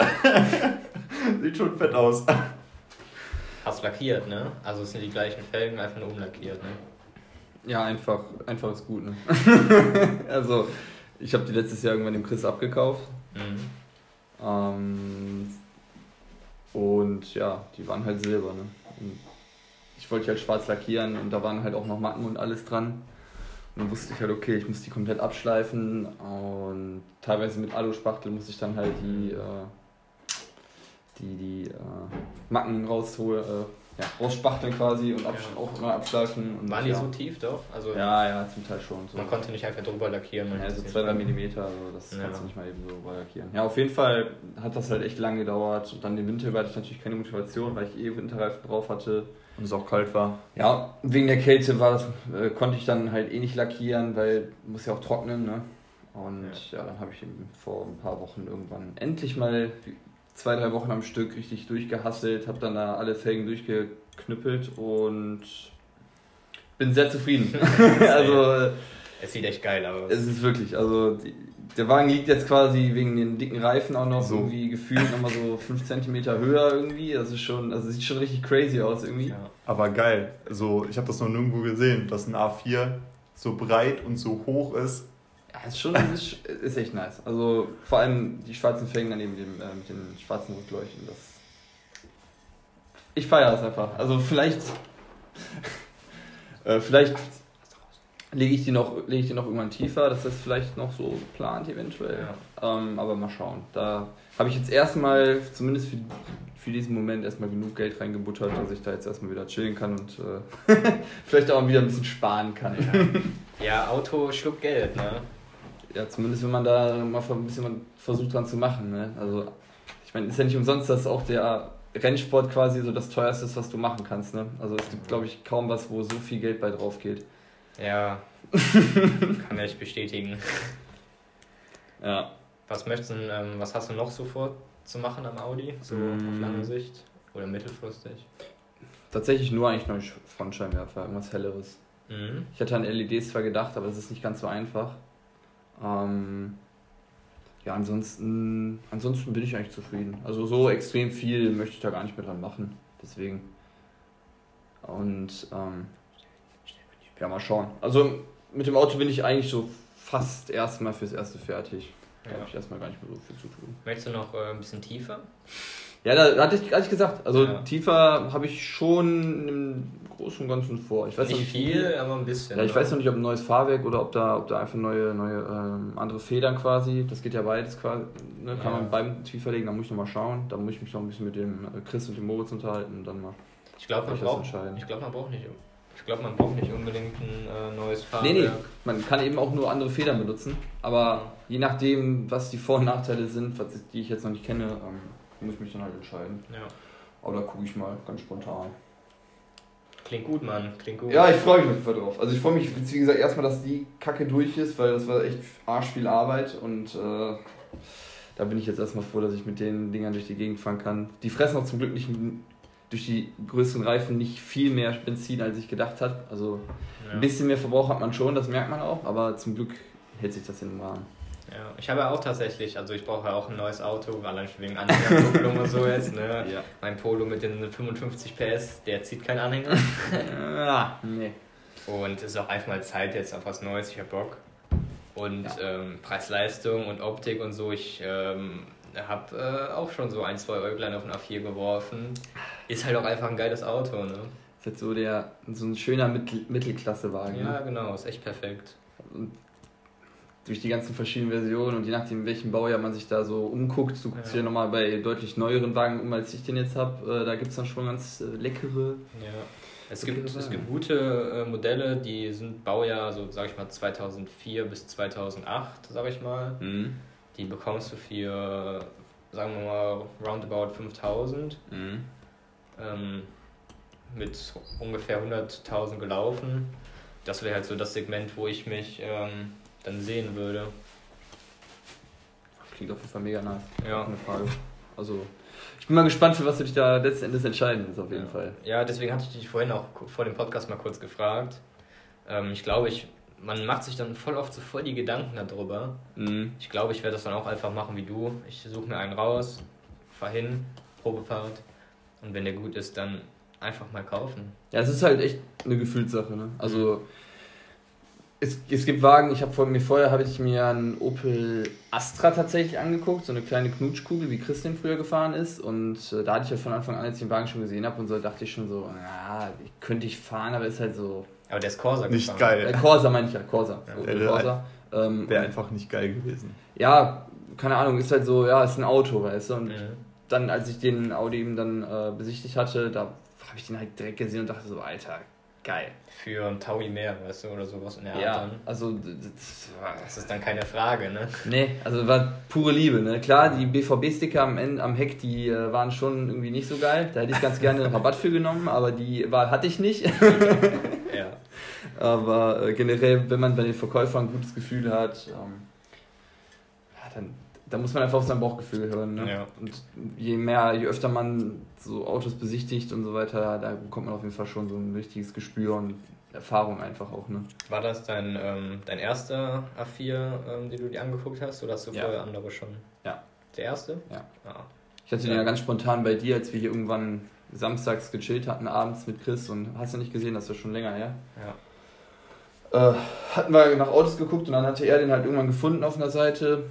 Sieht schon fett aus. Hast lackiert, ne? Also es sind die gleichen Felgen, einfach nur umlackiert, ne? Ja, einfach, einfach ist gut, ne? also, ich habe die letztes Jahr irgendwann dem Chris abgekauft. Mhm. Ähm, und ja, die waren halt silber, ne? Und ich wollte halt schwarz lackieren und da waren halt auch noch Matten und alles dran. Und dann wusste ich halt, okay, ich muss die komplett abschleifen und teilweise mit Aluspachtel muss ich dann halt die, äh, die, die äh, Macken rausholen, äh, ja, rausspachteln quasi und absch Ja. auch immer abschleifen. Und, Waren die ja. so tief doch? Also Ja, ja, zum Teil schon. So. man konnte nicht einfach drüber lackieren. Ja, so es 2-3 nicht- Millimeter, also das Ja. kannst du nicht mal eben so lackieren. Ja, auf jeden Fall hat das halt echt lange gedauert. Und dann den Winter hatte ich natürlich keine Motivation, weil ich eh Winterreifen drauf hatte. Und es auch kalt war. Ja, wegen der Kälte war das, äh, konnte ich dann halt eh nicht lackieren, weil muss ja auch trocknen, ne? Und ja, dann habe ich vor ein paar Wochen irgendwann endlich mal zwei, drei Wochen am Stück richtig durchgehasselt, habe dann da alle Felgen durchgeknüppelt und bin sehr zufrieden. also Es sieht echt geil aus. es ist wirklich, also die, der Wagen liegt jetzt quasi wegen den dicken Reifen auch noch So. irgendwie gefühlt nochmal so 5 cm höher irgendwie. Das ist schon, also sieht schon richtig crazy aus irgendwie. ja. Aber geil. So, ich habe das noch nirgendwo gesehen, dass ein A4 so breit und so hoch ist. Ja, ist schon ist, ist echt nice. Also vor allem die schwarzen Felgen daneben dem, äh, mit den schwarzen Rückleuchten. Das ich feiere das einfach. Also vielleicht äh, vielleicht lege ich die noch lege ich die noch irgendwann tiefer. Das ist vielleicht noch so geplant eventuell. Ähm, aber mal schauen. Da habe ich jetzt erstmal zumindest für, für diesen Moment erstmal genug Geld reingebuttert, dass ich da jetzt erstmal wieder chillen kann und äh, vielleicht auch wieder ein bisschen sparen kann. ja, Auto schluckt Geld, ne? Ja, zumindest wenn man da mal ein bisschen versucht dran zu machen. Ne? Also, ich meine, ist ja nicht umsonst, dass auch der Rennsport quasi so das teuerste ist, was du machen kannst. Ne? Also es gibt, glaube ich, kaum was, wo so viel Geld bei drauf geht. Ja. Kann ich bestätigen. Ja. Was möchtest du, ähm, was hast du noch so vor zu machen am Audi? So Mm. auf lange Sicht? Oder mittelfristig? Tatsächlich nur eigentlich neue Frontscheinwerfer, irgendwas Helleres. Mhm. Ich hatte an LEDs zwar gedacht, aber es ist nicht ganz so einfach. Ähm, ja, ansonsten, ansonsten bin ich eigentlich zufrieden. Also so extrem viel möchte ich da gar nicht mehr dran machen. Deswegen. Und ähm, ja, mal schauen. Also mit dem Auto bin ich eigentlich so fast erstmal fürs erste fertig. Da Ja. habe ich erstmal gar nicht mehr so viel zu tun. Möchtest du noch äh, ein bisschen tiefer? Ja, da hatte ich, hatte ich gesagt. Also Ja. tiefer habe ich schon im Großen und Ganzen vor. Ich weiß nicht noch viel, aber ein bisschen. Ja, ich weiß noch nicht, ob ein neues Fahrwerk oder ob da, ob da einfach neue, neue ähm, andere Federn quasi. Das geht ja beides quasi. Ne? Kann Ja. man beim tiefer legen, da muss ich noch mal schauen. Da muss ich mich noch ein bisschen mit dem äh, Chris und dem Moritz unterhalten und dann mal. Ich glaube, man ich braucht. glaube, man braucht nicht. Ich glaube, man braucht nicht unbedingt ein äh, neues Nee, Fahrwerk. nee, man kann eben auch nur andere Federn benutzen. Aber je nachdem, was die Vor- und Nachteile sind, was, die ich jetzt noch nicht kenne, ähm, muss ich mich dann halt entscheiden. Ja. Aber da gucke ich mal ganz spontan. Klingt gut, Mann. Klingt gut. Ja, ich freue mich auf jeden Fall drauf. Also ich freue mich, wie gesagt, erstmal, dass die Kacke durch ist, weil das war echt arsch viel Arbeit und äh, da bin ich jetzt erstmal froh, dass ich mit den Dingern durch die Gegend fahren kann. Die fressen auch zum Glück nicht durch die größeren Reifen nicht viel mehr Benzin, als ich gedacht habe. Also Ja. ein bisschen mehr Verbrauch hat man schon, das merkt man auch, aber zum Glück hält sich das in den Rahmen. Ja, ich habe ja auch tatsächlich, also ich brauche ja auch ein neues Auto, allein schon wegen Anhängerkupplung und so jetzt, ne? Ja. Mein Polo mit den 55 PS, der zieht keinen Anhänger. ah, nee. Und es ist auch einfach mal Zeit jetzt auf was Neues, ich hab Bock. Und ähm, Preis-Leistung und Optik und so, ich ähm, habe äh, auch schon so ein, zwei Äuglein auf den A4 geworfen. Ist halt auch einfach ein geiles Auto, ne? Ist jetzt so, der, so ein schöner Mittel, Mittelklassewagen. Ja, Ne? genau, ist echt perfekt. Und durch die ganzen verschiedenen Versionen und je nachdem, in welchem Baujahr man sich da so umguckt, du guckst Ja. dir nochmal bei deutlich neueren Wagen um, als ich den jetzt habe. Äh, da gibt es dann schon ganz äh, leckere. Ja. Es Okay, gibt, es gibt gute äh, Modelle, die sind Baujahr, so sag ich mal 2004 bis 2008, sag ich mal. Die bekommst du für, sagen wir mal, roundabout 5000 ähm, mit ungefähr 100.000 gelaufen. Das wäre halt so das Segment, wo ich mich ähm, dann sehen würde. Klingt auf jeden Fall mega nice. Ja. Keine Frage. Also, ich bin mal gespannt, für was du dich da letzten Endes entscheiden wirst, auf jeden ja. Fall. Ja, deswegen hatte ich dich vorhin auch vor dem Podcast mal kurz gefragt. Ähm, ich glaube, ich, man macht sich dann voll oft so voll die Gedanken darüber. Mhm. Ich glaube, ich werde das dann auch einfach machen wie du. Ich suche mir einen raus, fahr hin, Probefahrt und wenn der gut ist, dann einfach mal kaufen. Ja, es ist halt echt eine Gefühlssache. Ne? Also es, es gibt Wagen, ich habe vor mir vorher habe ich mir einen Opel Astra tatsächlich angeguckt, so eine kleine Knutschkugel, wie Christian früher gefahren ist. Und äh, da hatte ich ja von Anfang an, als ich den Wagen schon gesehen habe und so, dachte ich schon so, na, könnte ich fahren, aber ist halt so. Aber der ist Corsa Nicht gefahren. Geil. Corsa meine ich ja, Corsa. Ja. Der- Corsa. Ähm, Wäre einfach nicht geil gewesen. ja, keine Ahnung, ist halt so, ja, ist ein Auto, weißt du. Und Mhm. dann, als ich den Audi eben dann äh, besichtigt hatte, da habe ich den halt direkt gesehen und dachte so, Alter, geil. Für ein Taui mehr, weißt du, oder sowas in der Art Ja, dann. also das war, Das ist dann keine Frage, ne? nee, also war pure Liebe, ne? Klar, die BVB-Sticker am Ende am Heck, die äh, waren schon irgendwie nicht so geil. Da hätte ich ganz gerne einen Rabatt für genommen, aber die Wahl hatte ich nicht. Aber äh, generell, wenn man bei den Verkäufern ein gutes Gefühl hat, ähm, ja, dann, dann muss man einfach auf sein Bauchgefühl hören. Ne? Ja. Und je mehr, je öfter man so Autos besichtigt und so weiter, da bekommt man auf jeden Fall schon so ein richtiges Gespür und Erfahrung einfach auch. Ne? War das dein, ähm, dein erster A4, ähm, den du dir angeguckt hast, oder hast du Ja. vorher andere schon? Ja. Der erste? Ja. Ah. Ich hatte den ja ganz spontan bei dir, als wir hier irgendwann samstags gechillt hatten, abends mit Chris und hast du nicht gesehen, das ist ja schon länger her. Ja. Äh, hatten wir nach Autos geguckt und dann hatte er den halt irgendwann gefunden auf einer Seite.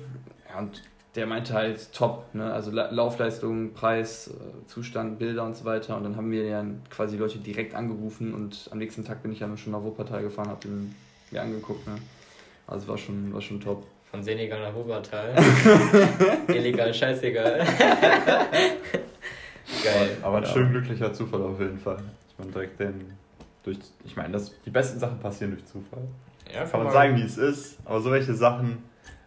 Ja, und der meinte halt top, ne? Also La Laufleistung, Preis, äh, Zustand, Bilder und so weiter. Und dann haben wir ja quasi Leute direkt angerufen und am nächsten Tag bin ich ja dann schon nach Wuppertal gefahren, hab ihn mir angeguckt, ne? Also war schon, war schon top. Von Senegal nach Wuppertal. Illegal, scheißegal. Geil. Aber ein Ja. schön glücklicher Zufall auf jeden Fall. Ich meine, direkt den. Durch, ich meine, das, die besten Sachen passieren durch Zufall. Ja, Kann man sagen, wie es ist, aber so welche Sachen.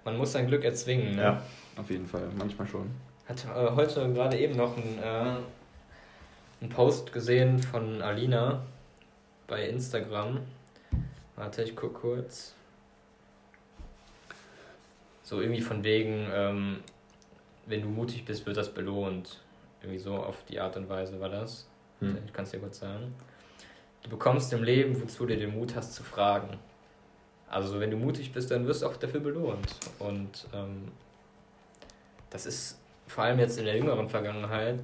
Man muss sein Glück erzwingen. Ne? Ja. Auf jeden Fall, manchmal schon. Hat äh, heute gerade eben noch einen, äh, einen Post gesehen von Alina bei Instagram. Warte, ich guck kurz. So irgendwie von wegen, ähm, wenn du mutig bist, wird das belohnt. Irgendwie so auf die Art und Weise war das. Hm. Ich kann es dir kurz sagen. Du bekommst im Leben, wozu du den Mut hast zu fragen. Also wenn du mutig bist, dann wirst du auch dafür belohnt. Und ähm, das ist vor allem jetzt in der jüngeren Vergangenheit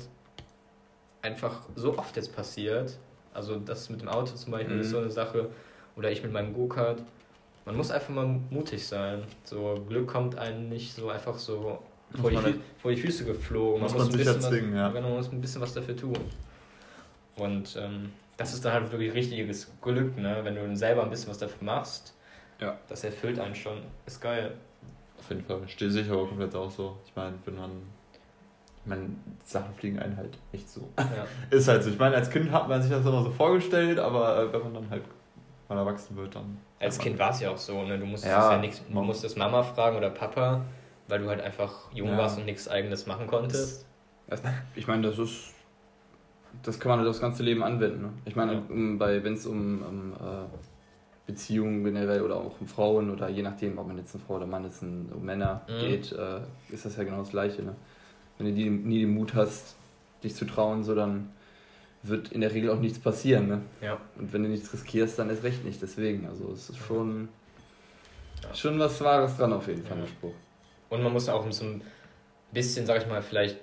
einfach so oft jetzt passiert. Also das mit dem Auto zum Beispiel Mhm. ist so eine Sache. Oder ich mit meinem Go-Kart. Man muss einfach mal mutig sein. So Glück kommt einem nicht so einfach so vor die, man Fü vor die Füße geflogen. Muss man man muss ein sich bisschen was, ja. Genau, man muss ein bisschen was dafür tun. Und ähm, das ist dann halt wirklich richtiges Glück, ne? Wenn du selber ein bisschen was dafür machst. Ja. Das erfüllt einen schon. Ist geil. Auf jeden Fall. Stehe sicher aber komplett auch so. Ich meine, wenn man. Ich meine, Sachen fliegen einen halt echt so. Ja. Ist halt so. Ich meine, als Kind hat man sich das immer so vorgestellt, aber äh, wenn man dann halt mal erwachsen wird, dann. Als Kind war es ja auch so, ne? Du musstest Ja. ja nichts, du musstest Mama fragen oder Papa, weil du halt einfach jung Ja. warst und nichts eigenes machen konntest. Ich meine, das ist. Das kann man halt aufs ganze Leben anwenden. Ne? Ich meine, Ja. um, wenn es um, um äh, Beziehungen generell oder auch um Frauen oder je nachdem, ob man jetzt eine Frau oder Mann ist, ein, um Männer Mhm. geht, äh, ist das ja genau das Gleiche. Ne? Wenn du die, nie den Mut hast, dich zu trauen, so dann wird in der Regel auch nichts passieren. Ne? Ja. Und wenn du nichts riskierst, dann erst recht nicht. Deswegen, also es ist schon, Ja. schon was Wahres dran auf jeden Fall, Ja. der Spruch. Und man muss auch so ein bisschen, sag ich mal, vielleicht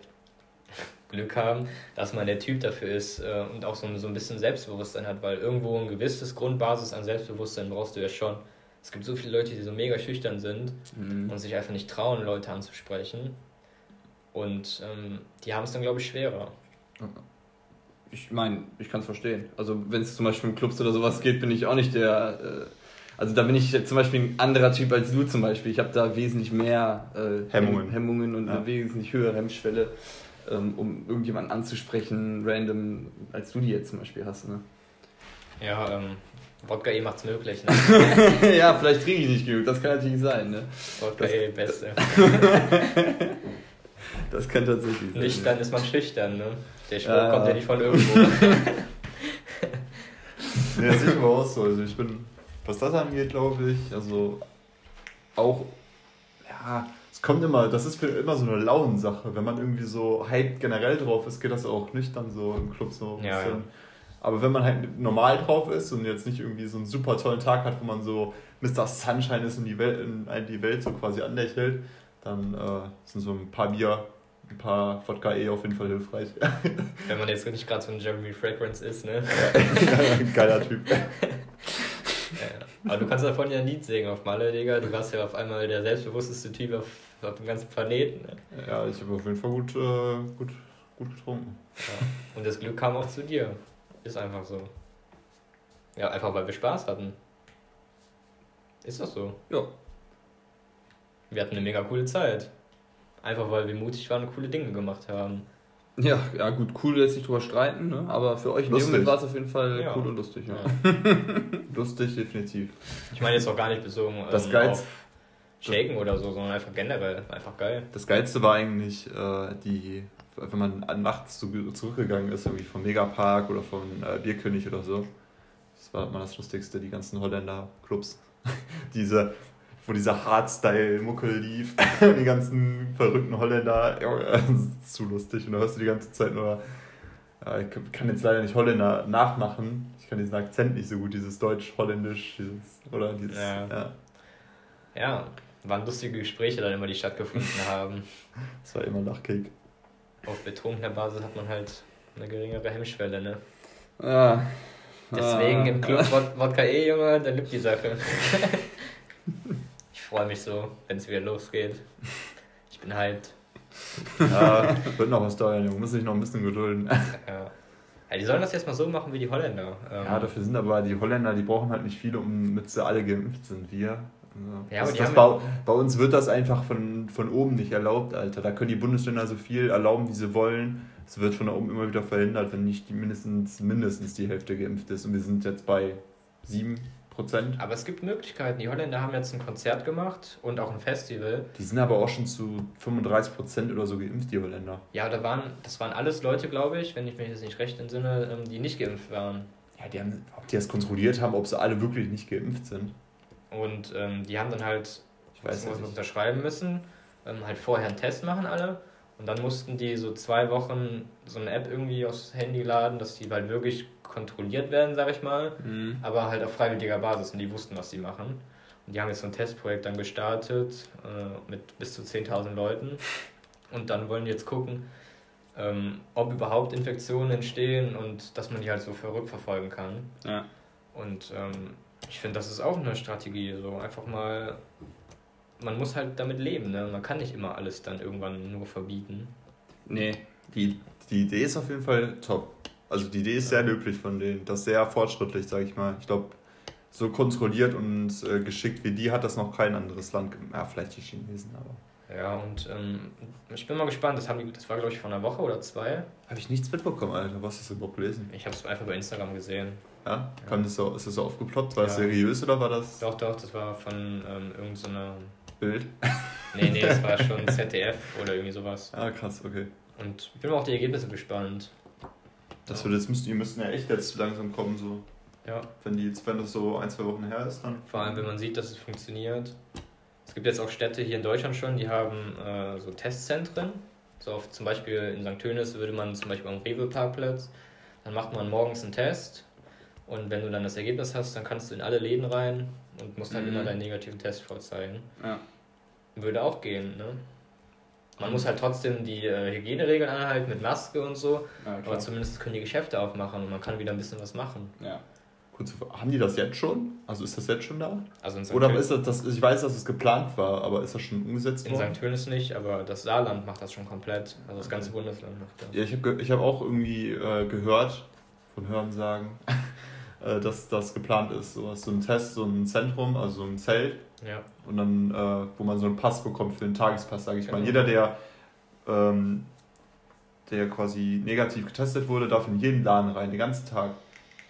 Glück haben, dass man der Typ dafür ist äh, und auch so ein, so ein bisschen Selbstbewusstsein hat, weil irgendwo ein gewisses Grundbasis an Selbstbewusstsein brauchst du ja schon. Es gibt so viele Leute, die so mega schüchtern sind Mhm. und sich einfach nicht trauen, Leute anzusprechen. Und ähm, die haben es dann, glaube ich, schwerer. Ich meine, ich kann es verstehen. Also wenn es zum Beispiel um Clubs oder sowas geht, bin ich auch nicht der. Äh, also da bin ich zum Beispiel ein anderer Typ als du zum Beispiel. Ich habe da wesentlich mehr äh, Hemmungen. Hemmungen und Ja. eine wesentlich höhere Hemmschwelle, um irgendjemanden anzusprechen, random, als du die jetzt zum Beispiel hast. Ne? Ja, ähm, Wodka E macht's möglich. Ne? ja, vielleicht trinke ich nicht genug, das kann natürlich sein. Ne? Wodka E, Beste. Das kann tatsächlich sein. Nüchtern ist man schüchtern, ne? Der Spruch Ja. kommt ja nicht von irgendwo. Nee, das sieht aber auch so. Also ich bin, was das angeht, glaube ich, also auch, ja, es kommt immer, das ist für immer so eine Launensache. Wenn man irgendwie so hyped generell drauf ist, geht das auch nüchtern so im Club so ein Ja, bisschen. ja. Aber wenn man halt normal drauf ist und jetzt nicht irgendwie so einen super tollen Tag hat, wo man so Mr. Sunshine ist und die Welt, in, die Welt so quasi anlächelt, dann äh, sind so ein paar Bier, ein paar Wodka eh auf jeden Fall hilfreich. Wenn man jetzt nicht gerade so ein Jeremy Fragrance ist, ne? Geiler Typ. Ja, aber du kannst davon ja ein Lied singen auf Malle, Digga. Du warst ja auf einmal der selbstbewussteste Typ auf, auf dem ganzen Planeten. Ne? Ja, ich habe auf jeden Fall gut, äh, gut, gut getrunken. Ja. Und das Glück kam auch zu dir. Ist einfach so. Ja, einfach weil wir Spaß hatten. Ist das so? Ja. Wir hatten eine mega coole Zeit. Einfach weil wir mutig waren und coole Dinge gemacht haben. Ja, ja, gut, cool lässt sich drüber streiten, ne? aber für euch in dem Lustig. Moment war es auf jeden Fall Ja. cool und lustig. Ja. Ja. Lustig, definitiv. Ich meine jetzt auch gar nicht bezogen Das ähm, Geiz- auf Shaken oder so, sondern einfach generell. Einfach geil. Das Geilste war eigentlich äh, die, wenn man nachts zu, zurückgegangen ist, irgendwie vom Megapark oder vom äh, Bierkönig oder so. Das war immer das Lustigste, die ganzen Holländer-Clubs. Diese, wo dieser Hardstyle-Muckel lief, die ganzen verrückten Holländer, das ist zu lustig. Und da hörst du die ganze Zeit nur, ja, ich kann jetzt leider nicht Holländer nachmachen. Ich kann diesen Akzent nicht so gut, dieses Deutsch-Holländisch, dieses, oder dieses, Ja. ja. Ja, waren lustige Gespräche dann immer, die stattgefunden haben. Das war immer Lachkick. Auf betrunkener Basis hat man halt eine geringere Hemmschwelle, ne? Ja. Deswegen Ah, im Club Wod- Wodka E, Junge, da lübt die Sache. ich freue mich so, wenn es wieder losgeht. Ich bin hyped. Ja, wird noch was dauern, Junge. Muss sich noch ein bisschen gedulden. Ja. ja, die sollen das jetzt mal so machen wie die Holländer. Ähm, Ja, dafür sind aber die Holländer, die brauchen halt nicht viele, um mit sie alle geimpft sind. Wir. Ja, das, das bei, bei uns wird das einfach von, von oben nicht erlaubt, Alter. Da können die Bundesländer so viel erlauben, wie sie wollen. Es wird von da oben immer wieder verhindert, wenn nicht die mindestens, mindestens die Hälfte geimpft ist. Und wir sind jetzt bei 7 Prozent. aber es gibt Möglichkeiten. Die Holländer haben jetzt ein Konzert gemacht und auch ein Festival. Die sind aber auch schon zu 35 Prozent oder so geimpft, die Holländer. Ja, da waren, das waren alles Leute, glaube ich, wenn ich mich jetzt nicht recht entsinne, ähm, die nicht geimpft waren. Ja, die haben, ob die das kontrolliert haben, ob sie alle wirklich nicht geimpft sind. Und ähm, die haben dann halt Ich weiß nicht. unterschreiben müssen, ähm, halt vorher einen Test machen alle. Und dann mussten die so zwei Wochen so eine App irgendwie aufs Handy laden, dass die halt wirklich kontrolliert werden, sag ich mal. Mhm. Aber halt auf freiwilliger Basis und die wussten, was sie machen. Und die haben jetzt so ein Testprojekt dann gestartet äh, mit bis zu 10.000 Leuten. Und dann wollen die jetzt gucken, ähm, ob überhaupt Infektionen entstehen und dass man die halt so verrückverfolgen kann. Ja. Und ähm, ich finde, das ist auch eine Strategie. So einfach mal, man muss halt damit leben. Ne? Man kann nicht immer alles dann irgendwann nur verbieten. Nee. Die, die Idee ist auf jeden Fall top. Also die Idee ist sehr löblich von denen. Das ist sehr fortschrittlich, sage ich mal. Ich glaube, so kontrolliert und äh, geschickt wie die hat das noch kein anderes Land. Ja, vielleicht die Chinesen, aber. Ja, und ähm, ich bin mal gespannt, das, haben die, das war glaube ich vor einer Woche oder zwei. Habe ich nichts mitbekommen, Alter. Was hast du überhaupt gelesen? Ich habe es einfach bei Instagram gesehen. Ja? Kam das so, ist das so aufgeploppt? War das Ja. seriös oder war das Doch, doch, das war von ähm, irgendeiner. Bild? Nee, nee, das war schon ZDF oder irgendwie sowas. Ah, krass, okay. Und ich bin auf die Ergebnisse gespannt. Das wird jetzt müssten, die müssten ja echt jetzt langsam kommen, so. Ja, Wenn die jetzt, wenn das so ein, zwei Wochen her ist, dann. vor allem, wenn man sieht, dass es funktioniert. Es gibt jetzt auch Städte hier in Deutschland schon, die haben äh, so Testzentren. So auf, zum Beispiel in St. Tönis würde man zum Beispiel am Rewe-Parkplatz, dann macht man morgens einen Test und wenn du dann das Ergebnis hast, dann kannst du in alle Läden rein und musst halt Mhm. immer deinen negativen Test vorzeigen. Ja. Würde auch gehen, ne? Man muss halt trotzdem die äh, Hygieneregeln anhalten mit Maske und so, Ja, aber zumindest können die Geschäfte aufmachen und man kann wieder ein bisschen was machen. Ja. Kurz, haben die das jetzt schon? Also ist das jetzt schon da? Also in St. Oder ist das, das, ich weiß, dass es geplant war, aber ist das schon umgesetzt in worden? St. Tönis nicht, aber das Saarland macht das schon komplett. Also das ganze Bundesland macht das. Ja, ich habe ich hab auch irgendwie äh, gehört, von Hörensagen, äh, dass das geplant ist. So, so ein Test, so ein Zentrum, also so ein Zelt Ja. und dann, äh, wo man so einen Pass bekommt für den Tagespass, sage ich mal. Genau. Jeder, der, ähm, der quasi negativ getestet wurde, darf in jeden Laden rein, den ganzen Tag.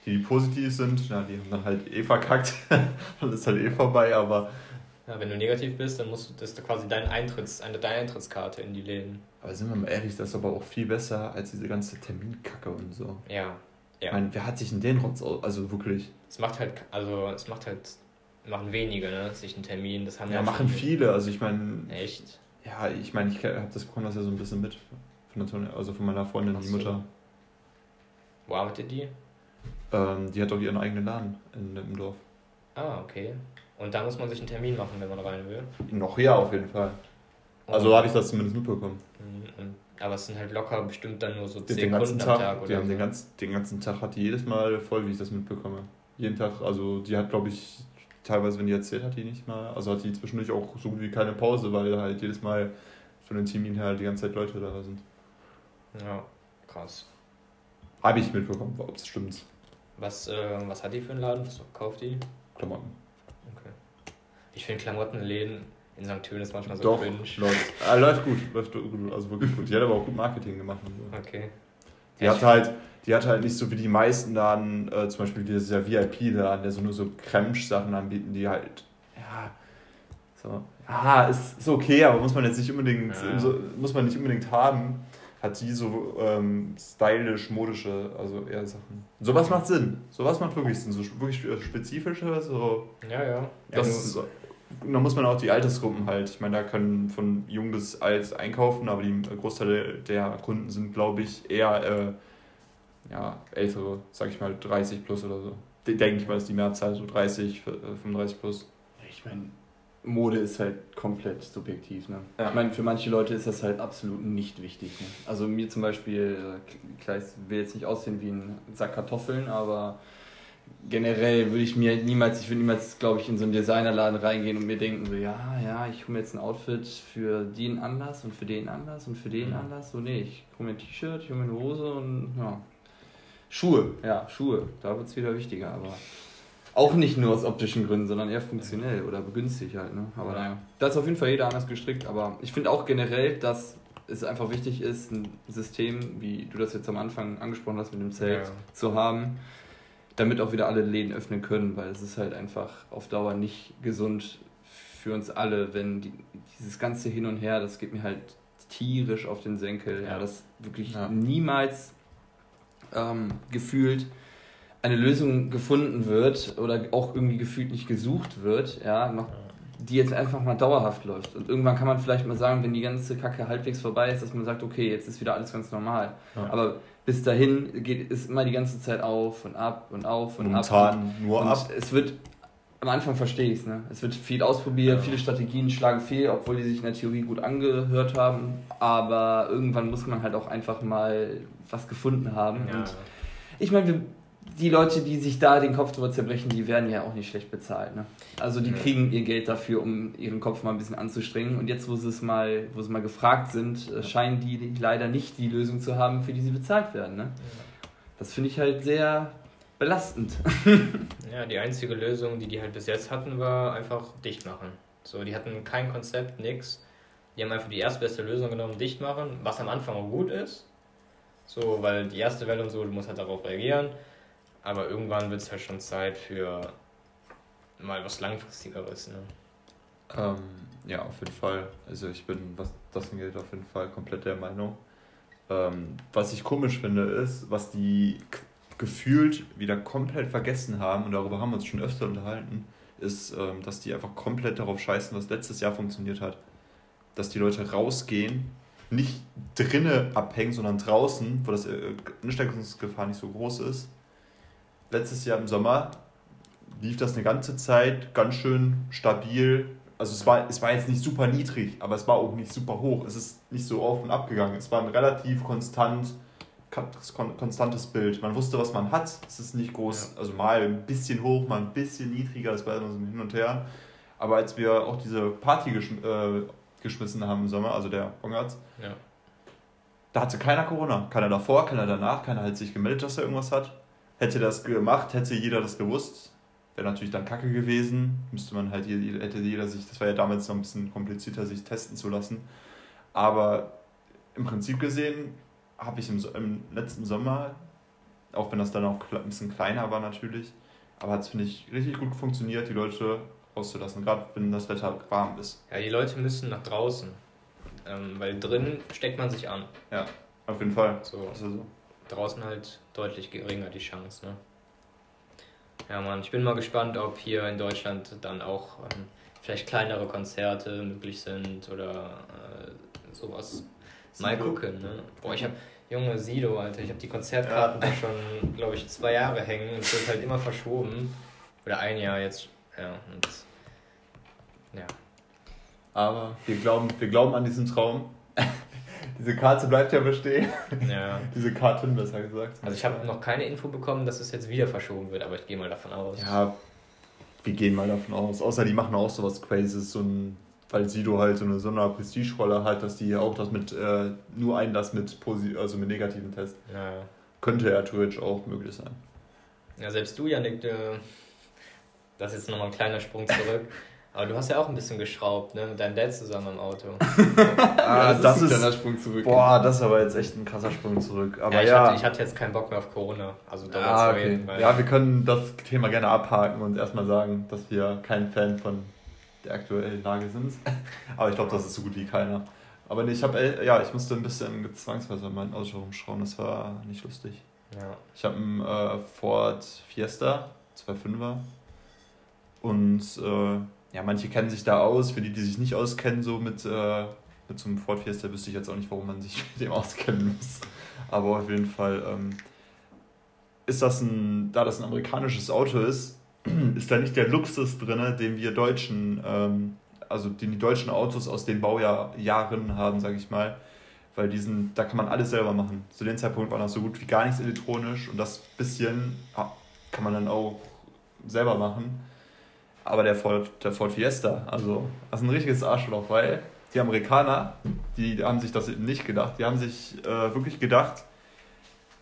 Die, die positiv sind, ja, die haben dann halt eh verkackt, dann ist halt eh vorbei, aber, ja. Wenn du negativ bist, dann musst du, das ist quasi dein Eintritts, eine, deine Eintrittskarte in die Läden. aber sind wir mal ehrlich, das ist aber auch viel besser als diese ganze Terminkacke und so. Ja. Ich Ja. meine, wer hat sich denn den Rotz? Also wirklich. Es macht halt, also es macht halt, machen wenige, ne? Sich einen Termin. Das haben Ja, ja machen viele. Also ich meine, Echt? ja, ich meine, ich habe das bekommen das ja so ein bisschen mit von der also von meiner Freundin, Ach die so. Mutter. Wo arbeitet die? Ähm, die hat doch ihren eigenen Laden in, im Dorf. Ah, okay. Und da muss man sich einen Termin machen, wenn man rein will. Noch ja, auf jeden Fall. Also Und- habe ich das zumindest mitbekommen. Mhm, Aber es sind halt locker bestimmt dann nur so Den, 10 den ganzen Kunden am Tag, Tag die oder haben den ganzen, den ganzen Tag hat die jedes Mal voll, wie ich das mitbekomme. Jeden Tag, also die hat, glaube ich, teilweise, wenn die erzählt hat, die nicht mal, also hat die zwischendurch auch so gut wie keine Pause, weil halt jedes Mal von den Terminen her die ganze Zeit Leute da sind. Ja, krass. Habe ich mitbekommen, ob es stimmt. Was, äh, was hat die für einen Laden? Was kauft die? Klamotten. Okay. Ich finde Klamottenläden in St. Tönis manchmal so Doch, cringe. läuft. Ah, läuft gut, läuft gut, also wirklich gut. Die hat aber auch gut Marketing gemacht. Und so. Okay. Die Ja, hat halt, die hat halt nicht so wie die meisten Laden, äh, zum Beispiel dieser VIP-Laden, der so nur so Kremsch-Sachen anbieten, die halt, ja, so, ja, ist, ist okay, aber muss man jetzt nicht unbedingt, Ja. so, muss man nicht unbedingt haben. Hat die so ähm, stylisch, modische, also eher Sachen. Sowas macht Sinn. Sowas macht wirklich Sinn. So wirklich spezifische, so Ja, ja. das Ja, ist, da muss man auch die Altersgruppen halt. Ich meine, da können von jung bis alt einkaufen, aber die Großteil der Kunden sind, glaube ich, eher äh, ja, ältere, sag ich mal, 30 plus oder so. De- Denke ich mal, ist die Mehrzahl so 30, äh, 35 plus. Ich meine, Mode ist halt komplett subjektiv. Ne? Ja. Ich meine, für manche Leute ist das halt absolut nicht wichtig. Ne? Also mir zum Beispiel, äh, klar, ich will jetzt nicht aussehen wie ein Sack Kartoffeln, aber generell würde ich mir niemals, ich würde niemals, glaube ich, in so einen Designerladen reingehen und mir denken, so, ja, ja, ich hole mir jetzt ein Outfit für den Anlass und für den Anlass und für den Mhm. Anlass. So, nee, ich hole mir ein T-Shirt, ich hole mir eine Hose und ja. Schuhe, ja, Schuhe, da wird es wieder wichtiger, aber auch nicht nur aus optischen Gründen, sondern eher funktionell oder begünstigt halt. Ne? Aber Ja. naja, da ist auf jeden Fall jeder anders gestrickt, aber ich finde auch generell, dass es einfach wichtig ist, ein System, wie du das jetzt am Anfang angesprochen hast mit dem Zelt, Ja. zu haben, damit auch wieder alle Läden öffnen können, weil es ist halt einfach auf Dauer nicht gesund für uns alle, wenn die, dieses ganze Hin und Her, das geht mir halt tierisch auf den Senkel, ja, Ja. das wirklich Ja. niemals ähm, gefühlt eine Lösung gefunden wird oder auch irgendwie gefühlt nicht gesucht wird, ja, noch, die jetzt einfach mal dauerhaft läuft. Und irgendwann kann man vielleicht mal sagen, wenn die ganze Kacke halbwegs vorbei ist, dass man sagt, okay, jetzt ist wieder alles ganz normal. Ja. Aber bis dahin geht es immer die ganze Zeit auf und ab und auf und ab. Momentan nur Und ab. es wird, am Anfang verstehe ich es, ne? Es wird viel ausprobiert, Ja. viele Strategien schlagen fehl, obwohl die sich in der Theorie gut angehört haben. Aber irgendwann muss man halt auch einfach mal was gefunden haben. Ja. Und ich meine, wir- die Leute, die sich da den Kopf drüber zerbrechen, die werden ja auch nicht schlecht bezahlt. Ne? Also die Ja. kriegen ihr Geld dafür, um ihren Kopf mal ein bisschen anzustrengen. Und jetzt, wo sie es mal, wo sie mal gefragt sind, äh, scheinen die leider nicht die Lösung zu haben, für die sie bezahlt werden. Ne? Das finde ich halt sehr belastend. ja, die einzige Lösung, die die halt bis jetzt hatten, war einfach dicht machen. So, die hatten kein Konzept, nix. Die haben einfach die erstbeste Lösung genommen, dicht machen, was am Anfang auch gut ist. So, weil die erste Welle und so, du musst halt darauf reagieren. Aber irgendwann wird es halt schon Zeit für mal was Langfristigeres. Ne? Ähm, ja, auf jeden Fall. Also ich bin, was das angeht, auf jeden Fall komplett der Meinung. Ähm, was ich komisch finde, ist, was die gefühlt wieder komplett vergessen haben, und darüber haben wir uns schon öfter unterhalten, ist, ähm, dass die einfach komplett darauf scheißen, was letztes Jahr funktioniert hat. Dass die Leute rausgehen, nicht drinnen abhängen, sondern draußen, wo das äh, Ansteckungsgefahr nicht so groß ist. Letztes Jahr im Sommer lief das eine ganze Zeit ganz schön stabil. Also es war, es war jetzt nicht super niedrig, aber es war auch nicht super hoch. Es ist nicht so auf und ab gegangen. Es war ein relativ konstant, konstantes Bild. Man wusste, was man hat. Es ist nicht groß, also mal ein bisschen hoch, mal ein bisschen niedriger. Es war immer so hin und her. Aber als wir auch diese Party geschm äh, geschmissen haben im Sommer, also der Ongarts, ja. da hatte keiner Corona. Keiner davor, keiner danach. Keiner hat sich gemeldet, dass er irgendwas hat. Hätte das gemacht, hätte jeder das gewusst Wäre natürlich dann kacke gewesen. Müsste man halt, hätte jeder sich, das war ja damals noch ein bisschen komplizierter, sich testen zu lassen. Aber im Prinzip gesehen habe ich im, im letzten Sommer, auch wenn das dann auch ein bisschen kleiner war natürlich, aber hat es, finde ich, richtig gut funktioniert, die Leute rauszulassen, gerade wenn das Wetter warm ist. Ja, die Leute müssen nach draußen, ähm, weil drinnen steckt man sich an. Ja, auf jeden Fall. So. Also Draußen halt deutlich geringer die Chance, ne? Ja, Mann, ich bin mal gespannt, ob hier in Deutschland dann auch ähm, vielleicht kleinere Konzerte möglich sind oder äh, sowas. Mal gucken, ne? Boah, ich hab, Junge Sido, Alter, ich habe die Konzertkarten ja. schon, glaube ich, zwei Jahre hängen und es wird halt immer verschoben. Oder ein Jahr jetzt, ja, und ja. Aber wir glauben, wir glauben an diesen Traum. Diese Karte bleibt ja bestehen. Ja. Diese Karten, besser gesagt. Also ich habe noch keine Info bekommen, dass es jetzt wieder verschoben wird, aber ich gehe mal davon aus. Ja, wir gehen mal davon aus. Außer die machen auch sowas Crazes, so ein, weil Sido halt so eine, so eine Prestige-Rolle hat, dass die auch das mit, äh, nur einen das mit, also mit negativen Test. Ja. Könnte ja theoretisch auch möglich sein. Ja, selbst du, Janik, äh, das ist jetzt nochmal ein kleiner Sprung zurück. Aber du hast ja auch ein bisschen geschraubt, ne? Mit deinem Dad zusammen im Auto. ah, das, das ist ein kleiner Sprung zurück. Boah, das ist aber jetzt echt ein krasser Sprung zurück. Aber ja, ich, ja. Hatte, ich hatte jetzt keinen Bock mehr auf Corona. Also ah, okay. reden, Ja, wir können das Thema gerne abhaken und erstmal sagen, dass wir kein Fan von der aktuellen Lage sind. aber ich glaube, das ist so gut wie keiner. Aber nee, ich habe, äh, ja, ich musste ein bisschen zwangsweise in meinem Auto rumschauen. Das war nicht lustig. Ja. Ich habe einen äh, Ford Fiesta, 2.5er. Und äh, ja, manche kennen sich da aus. Für die, die sich nicht auskennen, so mit, äh, mit so einem Ford Fiesta, wüsste ich jetzt auch nicht, warum man sich mit dem auskennen muss. Aber auf jeden Fall ähm, ist das ein, da das ein amerikanisches Auto ist, ist da nicht der Luxus drin, den wir Deutschen, ähm, also den die deutschen Autos aus den Baujahren haben, sage ich mal. Weil diesen, da kann man alles selber machen. Zu dem Zeitpunkt war das so gut wie gar nichts elektronisch und das bisschen kann man dann auch selber machen aber der Ford, der Ford Fiesta, also das ist ein richtiges Arschloch, weil die Amerikaner, die haben sich das nicht gedacht. Die haben sich äh, wirklich gedacht,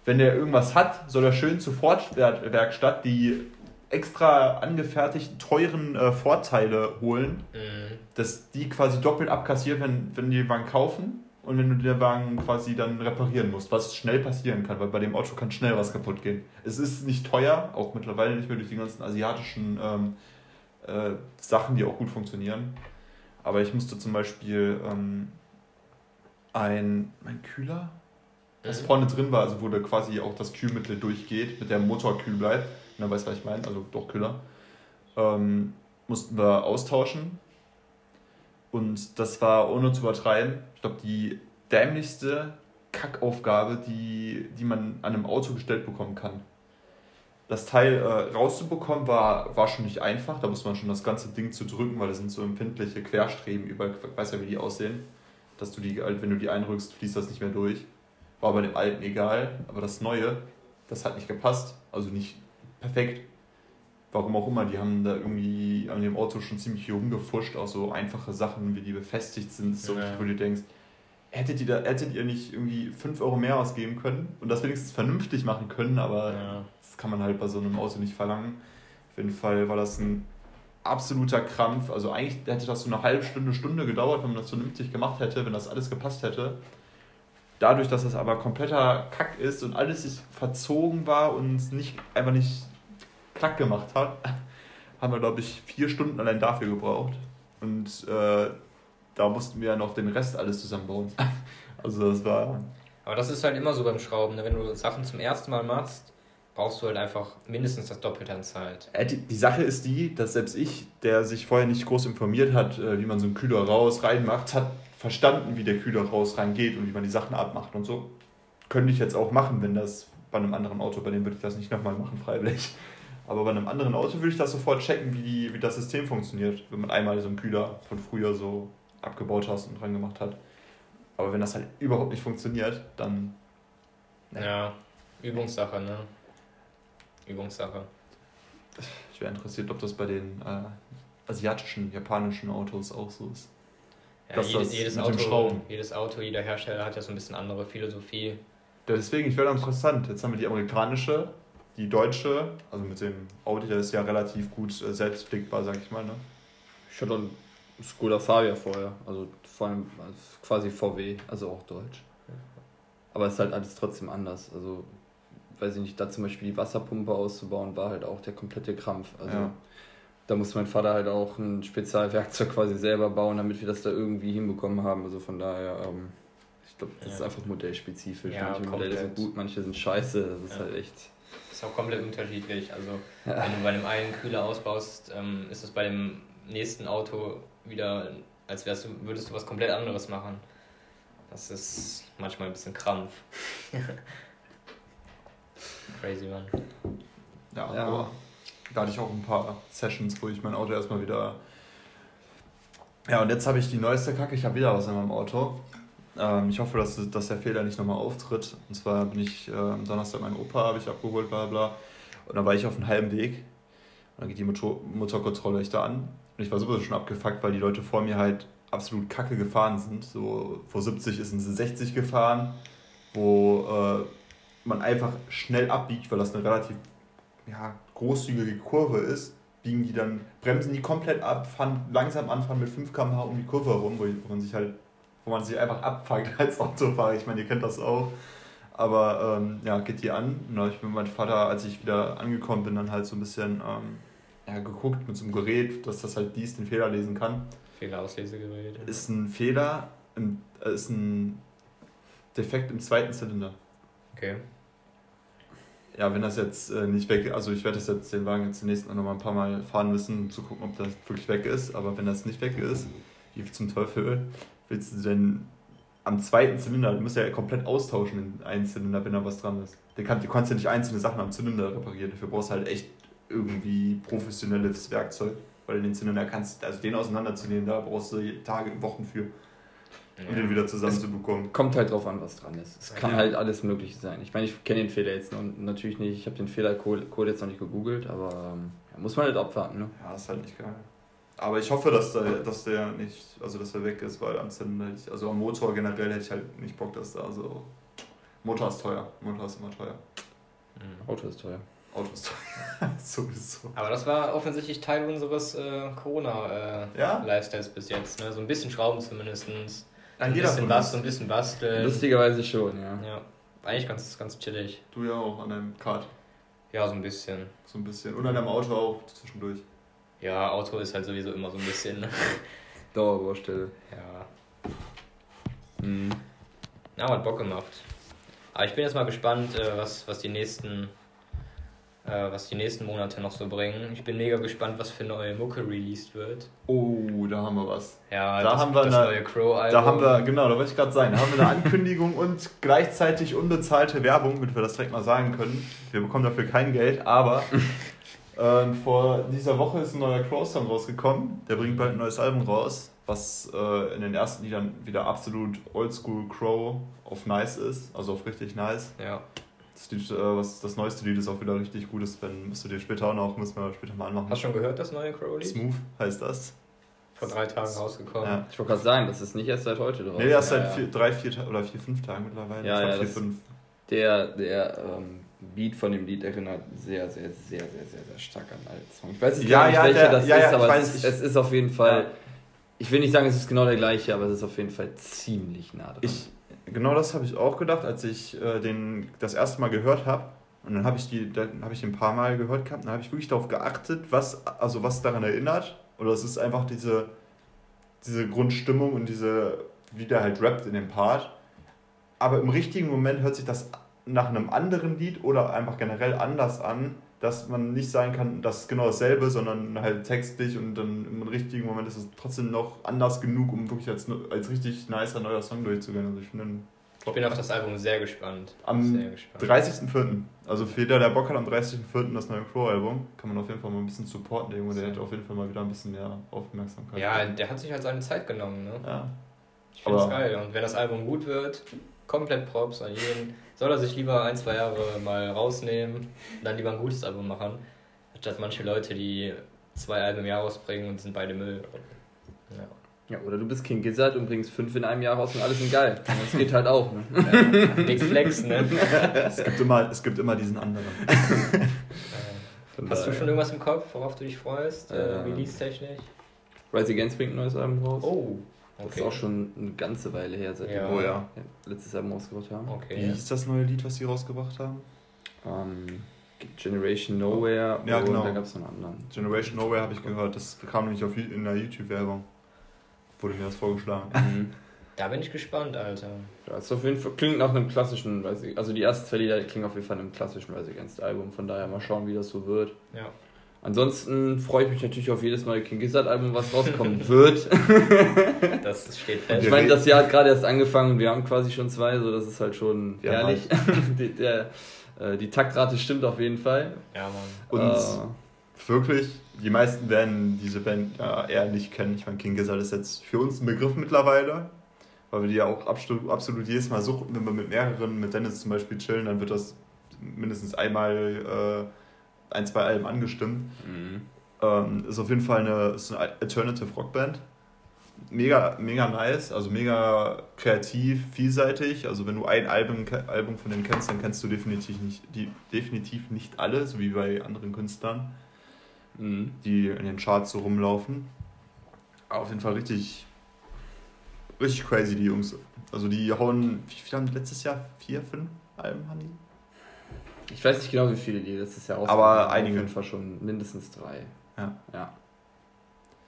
wenn der irgendwas hat, soll er schön zur Ford-Werkstatt die extra angefertigten, teuren äh, Vorteile holen, mhm. dass die quasi doppelt abkassieren, wenn, wenn die den Wagen kaufen und wenn du den Wagen quasi dann reparieren musst, was schnell passieren kann, weil bei dem Auto kann schnell was kaputt gehen. Es ist nicht teuer, auch mittlerweile nicht mehr durch die ganzen asiatischen ähm, äh, Sachen, die auch gut funktionieren. Aber ich musste zum Beispiel ähm, ein, mein Kühler, was mhm. vorne drin war, also wo da quasi auch das Kühlmittel durchgeht, mit der Motor kühl bleibt, dann weißt du, was ich meine, also doch Kühler, ähm, mussten wir austauschen. Und das war ohne zu übertreiben, ich glaube, die dämlichste Kackaufgabe, die, die man an einem Auto gestellt bekommen kann das Teil äh, rauszubekommen war, war schon nicht einfach. Da muss man schon das ganze Ding zu drücken, weil da sind so empfindliche Querstreben überall. Ich weiß ja, wie die aussehen. Dass du die, halt, wenn du die einrückst, fließt das nicht mehr durch. War bei dem alten egal, aber das neue, das hat nicht gepasst. Also nicht perfekt. Warum auch immer, die haben da irgendwie an dem Auto schon ziemlich viel rumgefuscht, auch so einfache Sachen, wie die befestigt sind, so, ja. wo du denkst, hättet ihr, da, hättet ihr nicht irgendwie 5 Euro mehr ausgeben können und das wenigstens vernünftig machen können, aber Ja. das kann man halt bei so einem Auto nicht verlangen. Auf jeden Fall war das ein absoluter Krampf. Also eigentlich hätte das so eine halbe Stunde, Stunde gedauert, wenn man das vernünftig gemacht hätte, wenn das alles gepasst hätte. Dadurch, dass das aber kompletter Kack ist und alles ist verzogen war und nicht, einfach nicht klack gemacht hat, haben wir, glaube ich, vier Stunden allein dafür gebraucht. Und äh, da mussten wir noch den Rest alles zusammenbauen. Also das war Aber das ist halt immer so beim Schrauben. Ne? Wenn du Sachen zum ersten Mal machst, brauchst du halt einfach mindestens das Doppelte an Zeit. Äh, Die, Sache ist die, dass selbst ich, der sich vorher nicht groß informiert hat, äh, wie man so einen Kühler raus reinmacht, hat verstanden, wie der Kühler raus reingeht und wie man die Sachen abmacht und so. Könnte ich jetzt auch machen, wenn das bei einem anderen Auto, bei dem würde ich das nicht nochmal machen, freiwillig. Aber bei einem anderen Auto würde ich das sofort checken, wie, die, wie das System funktioniert, wenn man einmal so einen Kühler von früher so abgebaut hast und dran gemacht hat. Aber wenn das halt überhaupt nicht funktioniert, dann Ja. Ja, Übungssache, ne? Übungssache. ich wäre interessiert, ob das bei den äh, asiatischen, japanischen Autos auch so ist. Ja, Das- jedes, das jedes, Auto, Schrauben. jedes Auto, jeder Hersteller hat ja so ein bisschen andere Philosophie. Ja, deswegen, ich wäre interessant. Jetzt haben wir die amerikanische, die deutsche, also mit dem Audi, der ist ja relativ gut äh, selbstblickbar, sag ich mal. Ne? Ich hatte einen Skoda Fabia vorher, also vor allem als quasi VW, also auch deutsch. Aber es ist halt alles trotzdem anders. Also, weiß ich nicht, da zum Beispiel die Wasserpumpe auszubauen, war halt auch der komplette Krampf. Also, Ja. da muss mein Vater halt auch ein Spezialwerkzeug quasi selber bauen, damit wir das da irgendwie hinbekommen haben. Also von daher, ähm, ich glaube, das Ja. ist einfach modellspezifisch. Ja, manche Modelle sind gut, manche sind scheiße. Das ist halt echt. Ist auch komplett unterschiedlich. Also, Ja. wenn du bei dem einen Kühler ausbaust, ähm, ist es bei dem nächsten Auto wieder, als wärst du, würdest du was komplett anderes machen. Das ist manchmal ein bisschen Krampf. Crazy, man. Ja, Ja. aber da hatte ich auch ein paar Sessions, wo ich mein Auto erstmal wieder. Ja, und jetzt habe ich die neueste Kacke, ich habe wieder was in meinem Auto. Ähm, ich hoffe, dass, dass der Fehler nicht nochmal auftritt. Und zwar bin ich äh, am Donnerstag meinen Opa habe ich abgeholt, bla bla. Und dann war ich auf einem halben Weg. Und dann geht die Motor Motorkontrolle echt da an. Und ich war sowieso schon abgefuckt, weil die Leute vor mir halt absolut kacke gefahren sind. So vor 70 sind sie 60 gefahren, wo äh, man einfach schnell abbiegt, weil das eine relativ ja, großzügige Kurve ist, biegen die dann, bremsen die komplett ab, fahren langsam anfahren mit 5 km/h um die Kurve herum, wo, wo man sich halt, wo man sich einfach abfuckt als Autofahrer. Ich meine, ihr kennt das auch. Aber ähm, ja, geht die an. Ich mit meinem Vater, als ich wieder angekommen bin, dann halt so ein bisschen ähm, ja, geguckt mit so einem Gerät, dass das halt dies den Fehler lesen kann. Fehlerauslesgerät. Ist ein Fehler, im, äh, ist ein Defekt im zweiten Zylinder. Okay. Ja, wenn das jetzt äh, nicht weg also ich werde das jetzt den Wagen jetzt demnächst noch mal ein paar Mal fahren müssen, um zu gucken, ob das wirklich weg ist. Aber wenn das nicht weg ist, wie zum Teufel willst du denn am zweiten Zylinder, du musst ja komplett austauschen in einen Zylinder, wenn da was dran ist. Du kannst ja nicht einzelne Sachen am Zylinder reparieren, dafür brauchst du halt echt irgendwie professionelles Werkzeug. Weil du den Zylinder kannst, also den auseinanderzunehmen, da brauchst du Tage, Wochen für, um den wieder zusammenzubekommen. Kommt halt drauf an, was dran ist. Es kann Ja. halt alles Mögliche sein. Ich meine, ich kenne den Fehler jetzt noch, natürlich nicht. Ich habe den Fehlercode jetzt noch nicht gegoogelt, aber ähm, ja, muss man halt abwarten. Ne? Ja, ist halt nicht geil. Aber ich hoffe, dass der, dass der nicht, also dass er weg ist, weil am Zylinder, hätte ich- also am Motor generell hätte ich halt nicht Bock, dass da so. Motor ist teuer. Motor ist immer teuer. Mhm. Auto ist teuer. Auto ist teuer. Sowieso. Aber das war offensichtlich Teil unseres äh, Corona-Lifestyles Ja? bis jetzt. Ne? So ein bisschen Schrauben zumindest. Ein bisschen was, so ein bisschen basteln. Lustigerweise schon, ja. Ja, eigentlich ganz, ganz chillig. Du ja auch an deinem Kart. Ja, so ein bisschen. So ein bisschen. Und an deinem Auto auch zwischendurch. Ja, Auto ist halt sowieso immer so ein bisschen. Ne? Dauerbaustelle. Ja. Mhm. Na, hat Bock gemacht. Aber ich bin jetzt mal gespannt, äh, was, was die nächsten äh, was die nächsten Monate noch so bringen. Ich bin mega gespannt, was für neue Mucke released wird. Oh, da haben wir was. Ja, Da das, haben wir das eine- neue Crow-Album. Da haben wir, genau, da wollte ich gerade sagen, da haben wir eine Ankündigung und gleichzeitig unbezahlte Werbung, damit wir das direkt mal sagen können. Wir bekommen dafür kein Geld, aber ähm, vor dieser Woche ist ein neuer Crow-Song rausgekommen. Der bringt bald ein neues Album raus, was äh, in den ersten Liedern wieder absolut oldschool Crow auf nice ist, also auf richtig nice. Ja, Das, Lied, äh, was, das neueste Lied ist auch wieder richtig gut, das wenn- musst du dir später auch noch, müssen wir später mal anmachen. hast du schon gehört, das neue Crow-Lied? Smooth heißt das. vor drei Tagen rausgekommen. Ja. Ich wollte gerade sagen, das ist nicht erst seit heute drauf. Nee, erst seit vier, drei, vier oder vier, fünf Tagen mittlerweile. Ja, ich ja, vier, fünf. Der, der ähm, Beat von dem Lied erinnert sehr, sehr, sehr, sehr, sehr, sehr stark an alte Songs. Ich weiß nicht, ja, ja, welcher das ja, ist, aber es, ist, es ist auf jeden Fall. Ich will nicht sagen, es ist genau der gleiche, aber es ist auf jeden Fall ziemlich nah dran. Ich, genau das habe ich auch gedacht, als ich äh, den das erste Mal gehört habe. Und dann habe ich die, dann habe ich ein paar Mal gehört gehabt. Dann habe ich wirklich darauf geachtet, was, also was daran erinnert. Oder es ist einfach diese, diese Grundstimmung und diese, wie der halt rappt in dem Part. Aber im richtigen Moment hört sich das nach einem anderen Lied oder einfach generell anders an, dass man nicht sagen kann, das ist genau dasselbe, sondern halt textlich und dann im richtigen Moment ist es trotzdem noch anders genug, um wirklich als, als richtig nicer neuer Song durchzugehen. Also ich, finde, ich bin auf das Album sehr gespannt. Am 30.04. Also für jeder, der Bock hat, am 30.04. das neue Crow-Album, kann man auf jeden Fall mal ein bisschen supporten. Der Junge, der hat auf jeden Fall mal wieder ein bisschen mehr Aufmerksamkeit. Ja, der hat sich halt seine Zeit genommen. Ne? Ja. Ich finde es geil. Und wenn das Album gut wird, komplett Props an jeden. Soll er sich lieber ein, zwei Jahre mal rausnehmen, dann lieber ein gutes Album machen, anstatt manche Leute, die zwei Alben im Jahr rausbringen und sind beide Müll. Ja. Ja, oder du bist King Gizzard und bringst fünf in einem Jahr raus und alles sind geil. Das geht halt auch. Ne? Ja, nix Flex, ne? es, gibt immer, es gibt immer diesen anderen. Hast du schon irgendwas im Kopf, worauf du dich freust, äh, Release-technisch? Rise Against bringt ein neues Album raus. Oh, Okay. Das ist auch schon eine ganze Weile her, seit ja. wir ja. letztes Album rausgebracht haben. Okay. Wie hieß das neue Lied, was sie rausgebracht haben? Um, ähm, Generation Nowhere ja, genau. da gab es noch einen anderen. Generation Nowhere habe ich gehört, das kam nämlich auf, in der YouTube-Werbung. Wurde mir das vorgeschlagen. Mhm. Da bin ich gespannt, Alter. Das auf jeden Fall, klingt nach einem klassischen, also die ersten zwei Lieder klingen auf jeden Fall nach einem klassischen Rise Against Album, von daher mal schauen, wie das so wird. Ja. Ansonsten freue ich mich natürlich auf jedes neue King Gizzard Album, was rauskommen wird. das steht fest. Ich meine, das Jahr hat gerade erst angefangen und wir haben quasi schon zwei, so das ist halt schon ja, herrlich. die, der, äh, die Taktrate stimmt auf jeden Fall. Ja, Mann. Und äh, wirklich, die meisten werden diese Band ja, eher nicht kennen. Ich meine, King Gizzard ist jetzt für uns ein Begriff mittlerweile, weil wir die ja auch absolut, absolut jedes Mal suchen, wenn wir mit mehreren, mit Dennis zum Beispiel chillen, dann wird das mindestens einmal äh, ein, zwei Alben angestimmt. Mhm. Ähm, ist auf jeden Fall eine, ist eine Alternative Rockband. Mega, mega nice, also mega kreativ, vielseitig. Also wenn du ein Album, Album von denen kennst, dann kennst du definitiv nicht, die, definitiv nicht alle, so wie bei anderen Künstlern, mhm. die in den Charts so rumlaufen. Aber auf jeden Fall richtig, richtig crazy, die Jungs. Also die hauen, wie viele haben die letztes Jahr? Vier, fünf Alben haben die? Ich weiß nicht genau, wie viele die letztes Jahr ausgegeben Aber einige. Auf jeden Fall schon mindestens drei. Ja. Ja.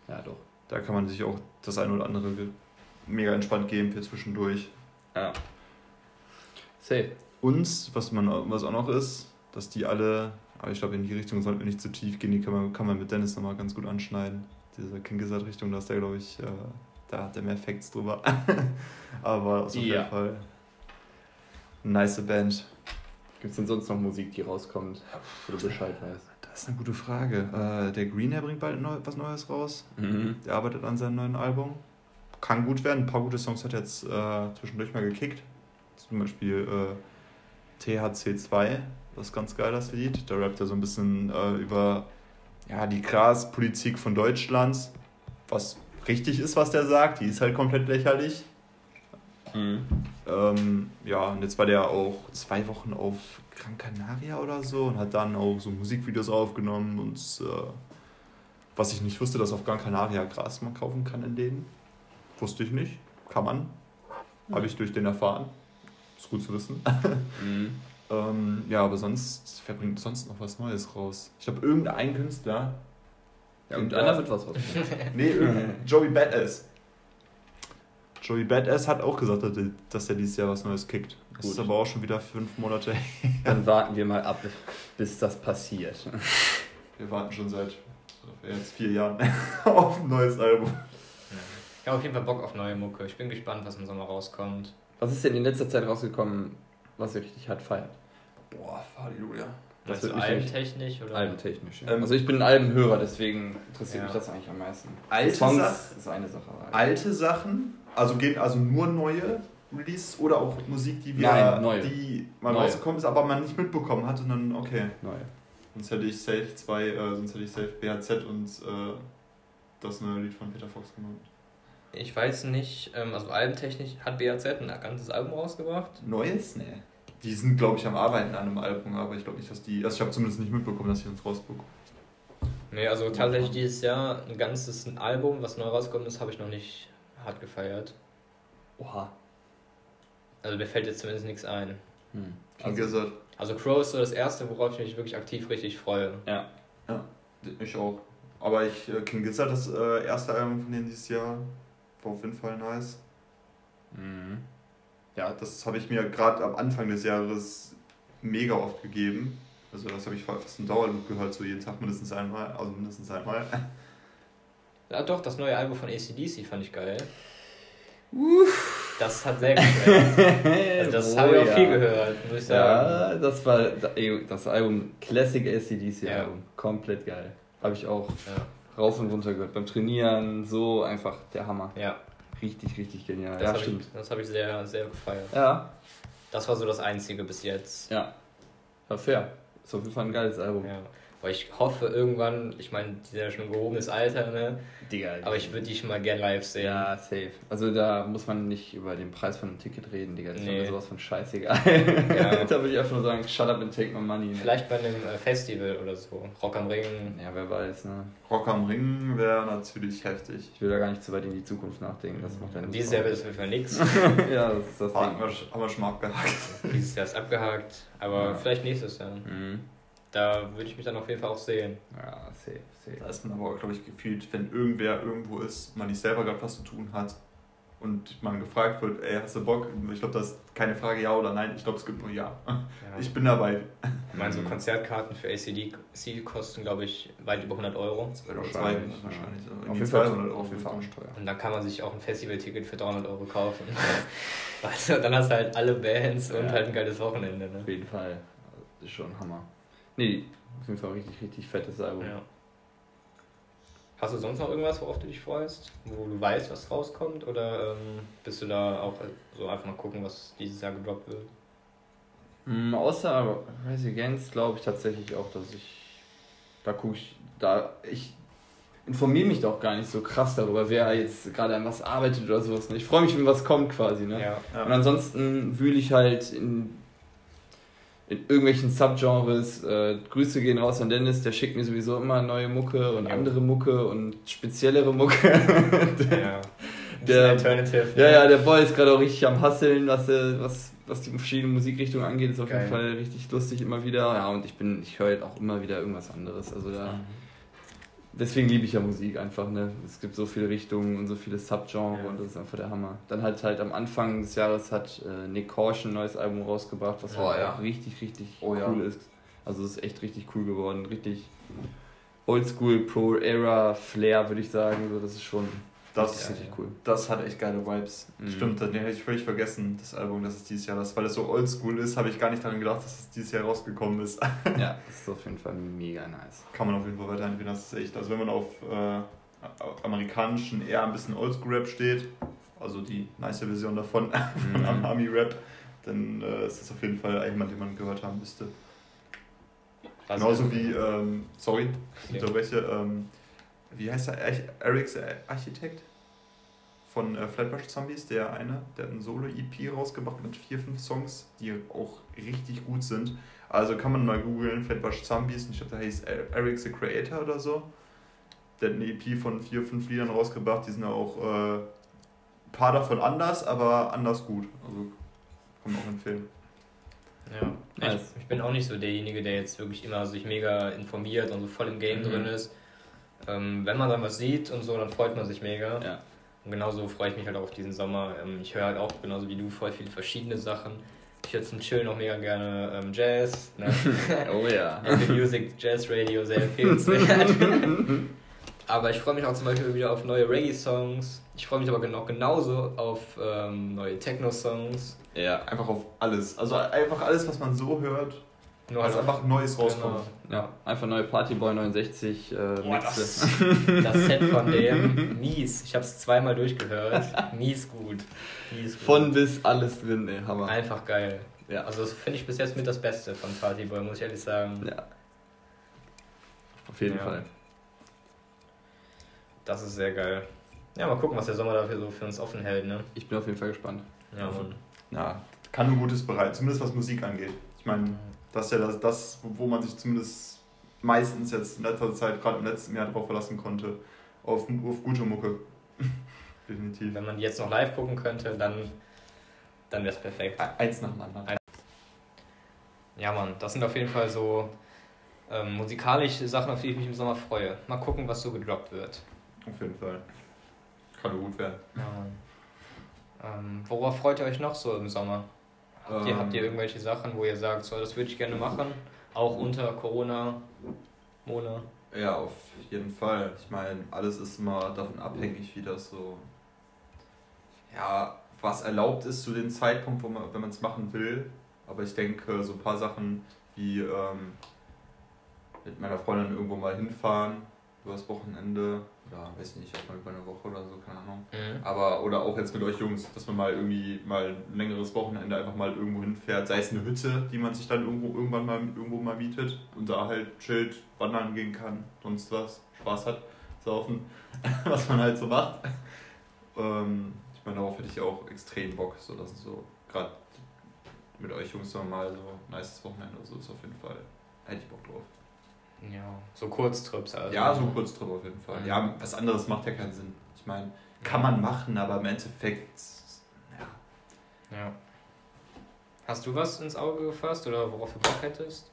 Ja, doch. Da kann man sich auch das eine oder andere mega entspannt geben für zwischendurch. Ja. Safe. Uns, was, man, was auch noch ist, dass die alle, aber ich glaube, in die Richtung sollten wir nicht zu tief gehen, die kann man, kann man mit Dennis nochmal ganz gut anschneiden. Diese King Richtung, da ist der, glaube ich, äh, da hat der mehr Facts drüber. aber auf jeden Fall nice Band. Gibt es denn sonst noch Musik, die rauskommt, wo du Bescheid weißt? Das ist eine gute Frage. Äh, der Greenhair bringt bald neu, was Neues raus. Mhm. Der arbeitet an seinem neuen Album. Kann gut werden. Ein paar gute Songs hat er jetzt äh, zwischendurch mal gekickt. Zum Beispiel äh, THC2. Das ist ganz geil, das Lied. Da rappt er so ein bisschen äh, über ja, die Graspolitik von Deutschland. Was richtig ist, was der sagt. Die ist halt komplett lächerlich. Mhm. Ähm, ja, und jetzt war der auch zwei Wochen auf Gran Canaria oder so und hat dann auch so Musikvideos aufgenommen und äh, was ich nicht wusste, dass auf Gran Canaria Gras man kaufen kann in denen. Wusste ich nicht. Kann man. Mhm. Habe ich durch den erfahren. Ist gut zu wissen. Mhm. ähm, ja, aber sonst, wer bringt sonst noch was Neues raus? Ich glaube, irgendein Künstler. Ja, irgendeiner wird was raus. nee, Joey Badass. Joey Badass hat auch gesagt, dass er dieses Jahr was Neues kickt. Das Gut. ist aber auch schon wieder fünf Monate her. Dann warten wir mal ab, bis das passiert. Wir warten schon seit jetzt vier Jahren auf ein neues Album. Ich habe auf jeden Fall Bock auf neue Mucke. Ich bin gespannt, was im Sommer rauskommt. Was ist denn in letzter Zeit rausgekommen, was ihr richtig hart feiert? Boah, Halleluja. Das wird albentechnisch oder? Albentechnisch. Ja. Ähm, also ich bin ein Albenhörer, deswegen interessiert ja. mich das eigentlich am meisten. Alte Songs Sa ist eine Sache. Alte Sachen also gehen also nur neue Releases oder auch Musik, die wir Nein, neue. die mal neue. rausgekommen ist, aber man nicht mitbekommen hat und dann okay. Neue. Sonst hätte ich safe zwei, äh, sonst hätte ich safe BHZ und äh, das neue Lied von Peter Fox genannt. Ich weiß nicht, ähm, also albentechnisch hat BAZ ein ganzes Album rausgebracht. Neues? Nee. Die sind, glaube ich, am Arbeiten an einem Album, aber ich glaube nicht, dass die. Also ich habe zumindest nicht mitbekommen, dass ich uns rausbekomme. Nee, also tatsächlich dieses Jahr ein ganzes Album, was neu rausgekommen ist, habe ich noch nicht hart gefeiert. Oha. Also mir fällt jetzt zumindest nichts ein. Hm. King Also, Gizzard. Also Crow ist so das erste, worauf ich mich wirklich aktiv richtig freue. ja. Ich auch. Aber ich, äh, King Gizzard, das äh, erste Album von denen dieses Jahr, war auf jeden Fall nice. Mhm. Ja, das habe ich mir gerade am Anfang des Jahres mega oft gegeben. Also das habe ich fast im Dauerloop gehört, so jeden Tag mindestens einmal, also mindestens einmal. Ja doch, das neue Album von ACDC fand ich geil. Das hat sehr gefallen. Also das Oh habe ich auch ja. viel gehört, muss ich sagen. Ja, das war das Album, Classic ACDC Ja. Album. Komplett geil. Habe ich auch Ja. rauf und runter gehört. Beim Trainieren, so einfach der Hammer. ja. Richtig, richtig genial. Das ja, habe stimmt. ich, das hab ich sehr, sehr gefeiert. Ja, Das war so das Einzige bis jetzt. ja. War fair. Ist auf jeden Fall ein geiles Album. Ja. Weil ich hoffe irgendwann, ich meine, die sind ja schon ein gehobenes Alter, ne? Digga. Aber ich würde die schon mal gern live sehen. Ja, safe. Also da muss man nicht über den Preis von einem Ticket reden, Digga. Das ist Nee. mir sowas von scheißegal. Ja. da würde ich einfach nur sagen, shut up and take my money. Ne? Vielleicht bei einem äh, Festival oder so. Rock am Ring. Ja, wer weiß, ne? Rock am Ring wäre natürlich heftig. Ich will da gar nicht zu weit in die Zukunft nachdenken. Das macht ja nicht Dieses. Jahr wird es auf jeden Fall nichts. Ja, das ist das Haben Ding. wir, haben wir schon mal abgehakt. Dieses Jahr ist abgehakt. Aber Ja. vielleicht nächstes Jahr. Mhm. Da würde ich mich dann auf jeden Fall auch sehen. Ja, safe, safe. Da ist man aber, glaube ich, gefühlt, wenn irgendwer irgendwo ist, man nicht selber gerade was zu tun hat und man gefragt wird, ey, hast du Bock? Ich glaube, das ist keine Frage ja oder nein. Ich glaube, es gibt nur ja. Ja. Ich bin dabei. Ich meine, so. Konzertkarten für ACD kosten, glaube ich, weit über 100 Euro. 200 Wahrscheinlich, wahrscheinlich. ja. Also Auf irgendwie jeden Fall 200 Euro auf jeden Fall teuer. Und dann kann man sich auch ein Festivalticket für 300 Euro kaufen. weißt du, dann hast du halt alle Bands und Ja. halt ein geiles Wochenende. Ne? Auf jeden Fall. Das ist schon Hammer. Nee, auf jeden Fall richtig, richtig fettes Album. Ja. Hast du sonst noch irgendwas, worauf du dich freust? Wo du weißt, was rauskommt? Oder ähm, bist du da auch so einfach mal gucken, was dieses Jahr gedroppt wird? Mm, außer Rise Against glaube ich tatsächlich auch, dass ich. Da gucke ich. Da. Ich informiere mich doch gar nicht so krass darüber, wer jetzt gerade an was arbeitet oder sowas. Ne? Ich freue mich, wenn was kommt quasi. Ne? Ja. Und ansonsten wühle ich halt in, in irgendwelchen Subgenres. Äh, Grüße gehen raus an Dennis, der schickt mir sowieso immer neue Mucke und Jo. andere Mucke und speziellere Mucke. ja. Der- Alternative. ja, ja, der Boy ist gerade auch richtig am Hasseln, was, äh, was, was die verschiedenen Musikrichtungen angeht. Ist auf Geil. jeden Fall richtig lustig immer wieder. Ja, und ich bin, ich höre halt auch immer wieder irgendwas anderes. Also da. Deswegen liebe ich ja Musik einfach, ne? Es gibt so viele Richtungen und so viele Subgenres Ja. und das ist einfach der Hammer. Dann halt halt am Anfang des Jahres hat äh, Nick Caution ein neues Album rausgebracht, was Oh, halt ja. auch richtig, richtig Oh, ja. cool ist. Also es ist echt richtig cool geworden. Richtig Oldschool, Pro-Era, Flair, würde ich sagen. So, das ist schon Das, richtig, richtig cool. das hat echt geile Vibes. Mhm. Stimmt, den hätte ich völlig vergessen, das Album, dass es dieses Jahr das, weil es so oldschool ist, habe ich gar nicht daran gedacht, dass es dieses Jahr rausgekommen ist. Ja, das ist auf jeden Fall mega nice. Kann man auf jeden Fall weiterentwickeln, das ist echt. Also wenn man auf äh, amerikanischen eher ein bisschen Oldschool-Rap steht, also die nice Version davon von Mhm. Army-Rap, dann äh, ist das auf jeden Fall jemand, den man gehört haben müsste. Was- Genauso wie, ähm, sorry, ich Ja. unterbreche, ähm, wie heißt der? Arch- Eric's Architekt von äh, Flatbush Zombies, der eine, der hat ein Solo-EP rausgebracht mit vier, fünf Songs, die auch richtig gut sind. Also kann man mal googeln, Flatbush Zombies, und ich glaube, der heißt Er- Eric the Creator oder so. Der hat eine EP von vier, fünf Liedern rausgebracht, die sind auch äh, ein paar davon anders, aber anders gut. Also kann man auch empfehlen. Ja. Ich, ich bin auch nicht so derjenige, der jetzt wirklich immer sich mega informiert und so voll im Game Mhm. drin ist. Ähm, wenn man dann was sieht und so, dann freut man sich mega. Ja. Und genauso freue ich mich halt auch auf diesen Sommer. Ähm, ich höre halt auch genauso wie du voll viele verschiedene Sachen. Ich höre zum Chillen auch mega gerne ähm, Jazz. Ne? Oh ja. Apple Music, Jazz Radio, sehr empfehlenswert. aber ich freue mich auch zum Beispiel wieder auf neue Reggae-Songs. Ich freue mich aber genau, genauso auf ähm, neue Techno-Songs. ja. Einfach auf alles. Also einfach alles, was man so hört, Nur was halt einfach Neues Genau. rauskommt. Ja, einfach neue Partyboy 69 äh, Boah, das, das Set von dem, mies. Ich habe es zweimal durchgehört. Mies gut. Mies gut. Von bis alles drin, ey, Hammer. Einfach geil. Ja. Also das finde ich bis jetzt mit das Beste von Partyboy, muss ich ehrlich sagen. Ja. Auf jeden Ja. Fall. Das ist sehr geil. Ja, mal gucken, was der Sommer dafür so für uns offen hält, ne? Ich bin auf jeden Fall gespannt. Ja, Mann. Ja, kann nur Gutes bereiten, zumindest was Musik angeht. Ich meine, das ist ja das, das, wo man sich zumindest meistens jetzt in letzter Zeit, gerade im letzten Jahr, darauf verlassen konnte. Auf, auf gute Mucke. Definitiv. Wenn man die jetzt noch live gucken könnte, dann, dann wäre es perfekt. Eins nach dem anderen. Ja, Mann, das sind auf jeden Fall so ähm, musikalische Sachen, auf die ich mich im Sommer freue. Mal gucken, was so gedroppt wird. Auf jeden Fall. Kann nur gut werden. Ja, Mann. Ähm, worauf freut ihr euch noch so im Sommer? Habt, ihr, Ähm. habt ihr irgendwelche Sachen, wo ihr sagt, so, das würde ich gerne machen? Auch unter Corona, Mona? Ja, auf jeden Fall. Ich meine, alles ist immer davon abhängig, wie das so. Ja, was erlaubt ist zu dem Zeitpunkt, wo man, wenn man es machen will. Aber ich denke, so ein paar Sachen wie ähm, mit meiner Freundin irgendwo mal hinfahren übers Wochenende. Oder weiß nicht, erstmal über eine Woche oder so, keine Ahnung. Mhm. Aber, oder auch jetzt mit euch Jungs, dass man mal irgendwie mal ein längeres Wochenende einfach mal irgendwo hinfährt, sei es eine Hütte, die man sich dann irgendwo irgendwann mal irgendwo mal mietet und da halt chillt, wandern gehen kann, sonst was, Spaß hat, saufen, was man halt so macht. Ähm, ich meine, darauf hätte ich auch extrem Bock, so dass es so gerade mit euch Jungs mal so ein nices Wochenende oder so ist auf jeden Fall. Hätte ich Bock drauf. Ja, so Kurztrips also. Ja, so kurz drüber auf jeden Fall. Ja, was anderes macht ja keinen Sinn. Ich meine, kann man machen, aber im Endeffekt, ja. Ja. Hast du was ins Auge gefasst oder worauf du Bock hättest?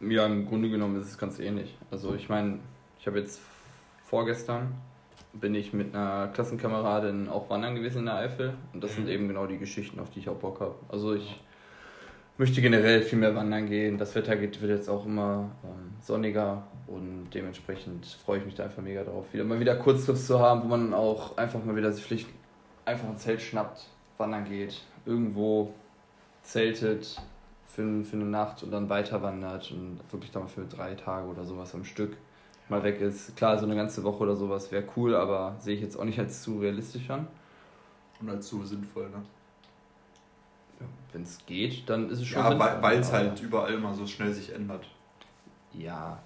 Ja, im Grunde genommen ist es ganz ähnlich. Also ich meine, ich habe jetzt vorgestern bin ich mit einer Klassenkameradin auch wandern gewesen in der Eifel und das sind Mhm. eben genau die Geschichten, auf die ich auch Bock habe. Also ich möchte generell viel mehr wandern gehen. Das Wetter geht, wird jetzt auch immer ähm, sonniger und dementsprechend freue ich mich da einfach mega drauf, wieder mal wieder Kurztrips zu haben, wo man auch einfach mal wieder sich vielleicht einfach ein Zelt schnappt, wandern geht, irgendwo zeltet für, für eine Nacht und dann weiter wandert und wirklich dann mal für drei Tage oder sowas am Stück mal weg ist. Klar, so eine ganze Woche oder sowas wäre cool, aber sehe ich jetzt auch nicht als zu realistisch an. Und als so sinnvoll, ne? Wenn es geht, dann ist es schon Ja, weil es halt überall immer so schnell sich ändert. Ja,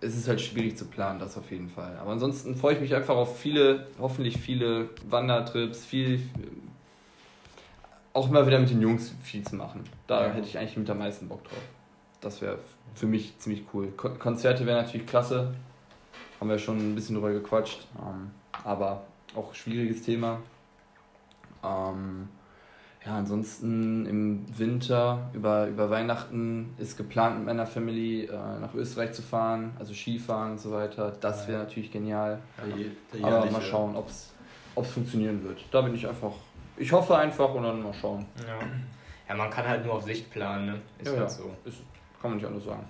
es ist halt schwierig zu planen, das auf jeden Fall. Aber ansonsten freue ich mich einfach auf viele, hoffentlich viele Wandertrips, viel, auch mal wieder mit den Jungs viel zu machen. Da Ja. hätte ich eigentlich mit am meisten Bock drauf. Das wäre für mich ziemlich cool. Ko Konzerte wären natürlich klasse. Haben wir schon ein bisschen drüber gequatscht. Ähm, aber auch schwieriges Thema. Ähm, ja, ansonsten im Winter über, über Weihnachten ist geplant mit meiner Family äh, nach Österreich zu fahren, also Skifahren und so weiter. Das wäre natürlich genial. Der Aber mal schauen, ob es funktionieren wird. Da bin ich einfach. Ich hoffe einfach und dann mal schauen. Ja. Ja, man kann halt nur auf Sicht planen, ne? Ist Ja, halt ja. so. Ist, kann man nicht anders sagen.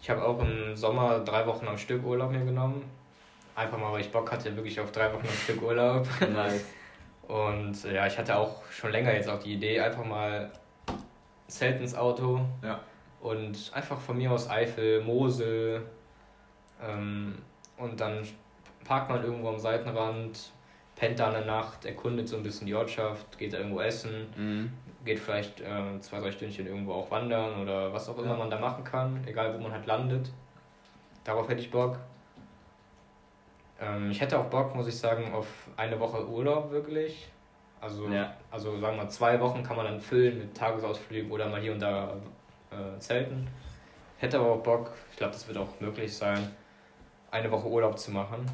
Ich habe auch im Sommer drei Wochen am Stück Urlaub mir genommen. Einfach mal, weil ich Bock hatte, wirklich auf drei Wochen am Stück Urlaub. Nice. Und äh, ja, ich hatte auch schon länger jetzt auch die Idee, einfach mal Zelt ins Auto Ja. und einfach von mir aus Eifel, Mosel ähm, und dann parkt man irgendwo am Seitenrand, pennt da eine Nacht, erkundet so ein bisschen die Ortschaft, geht irgendwo essen, Mhm. geht vielleicht äh, zwei, drei Stündchen irgendwo auch wandern oder was auch immer Ja. man da machen kann, egal wo man halt landet. Darauf hätte ich Bock. Ähm, ich hätte auch Bock, muss ich sagen, auf eine Woche Urlaub wirklich. Also, Ja. also sagen wir zwei Wochen kann man dann füllen mit Tagesausflügen oder mal hier und da äh, zelten. Hätte aber auch Bock, ich glaube, das wird auch möglich sein, eine Woche Urlaub zu machen.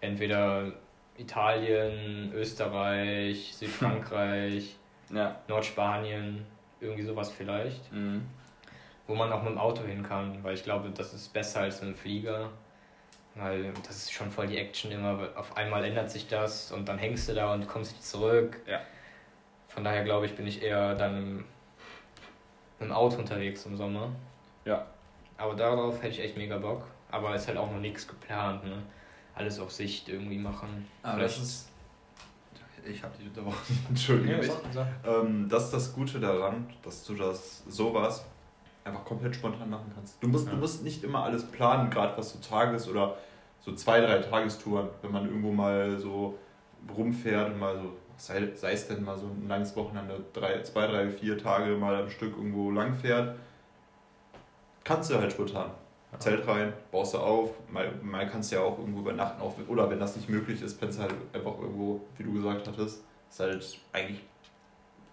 Entweder Italien, Österreich, Südfrankreich. Ja. Nordspanien, irgendwie sowas vielleicht, Mhm. wo man auch mit dem Auto hin kann, weil ich glaube, das ist besser als mit dem Flieger, weil das ist schon voll die Action immer, weil auf einmal ändert sich das und dann hängst du da und kommst nicht zurück. Ja. Von daher glaube ich, bin ich eher dann im, mit dem Auto unterwegs im Sommer. Ja. Aber darauf hätte ich echt mega Bock, aber ist halt auch noch nichts geplant, ne? Alles auf Sicht irgendwie machen. Aber Vielleicht- das ist. Ich habe dich unterbrochen. Entschuldige mich. Ähm, das ist das Gute daran, dass du das sowas einfach komplett spontan machen kannst. Du musst, Ja. du musst nicht immer alles planen, gerade was so Tages- oder so zwei, drei Tagestouren, wenn man irgendwo mal so rumfährt und mal so, sei, sei es denn mal so ein langes Wochenende, drei, zwei, drei, vier Tage mal am Stück irgendwo lang fährt, kannst du halt spontan. Zelt rein, baust du auf, mal, mal kannst du ja auch irgendwo übernachten, auch, oder wenn das nicht möglich ist, pennst du halt einfach irgendwo, wie du gesagt hattest. ist halt eigentlich,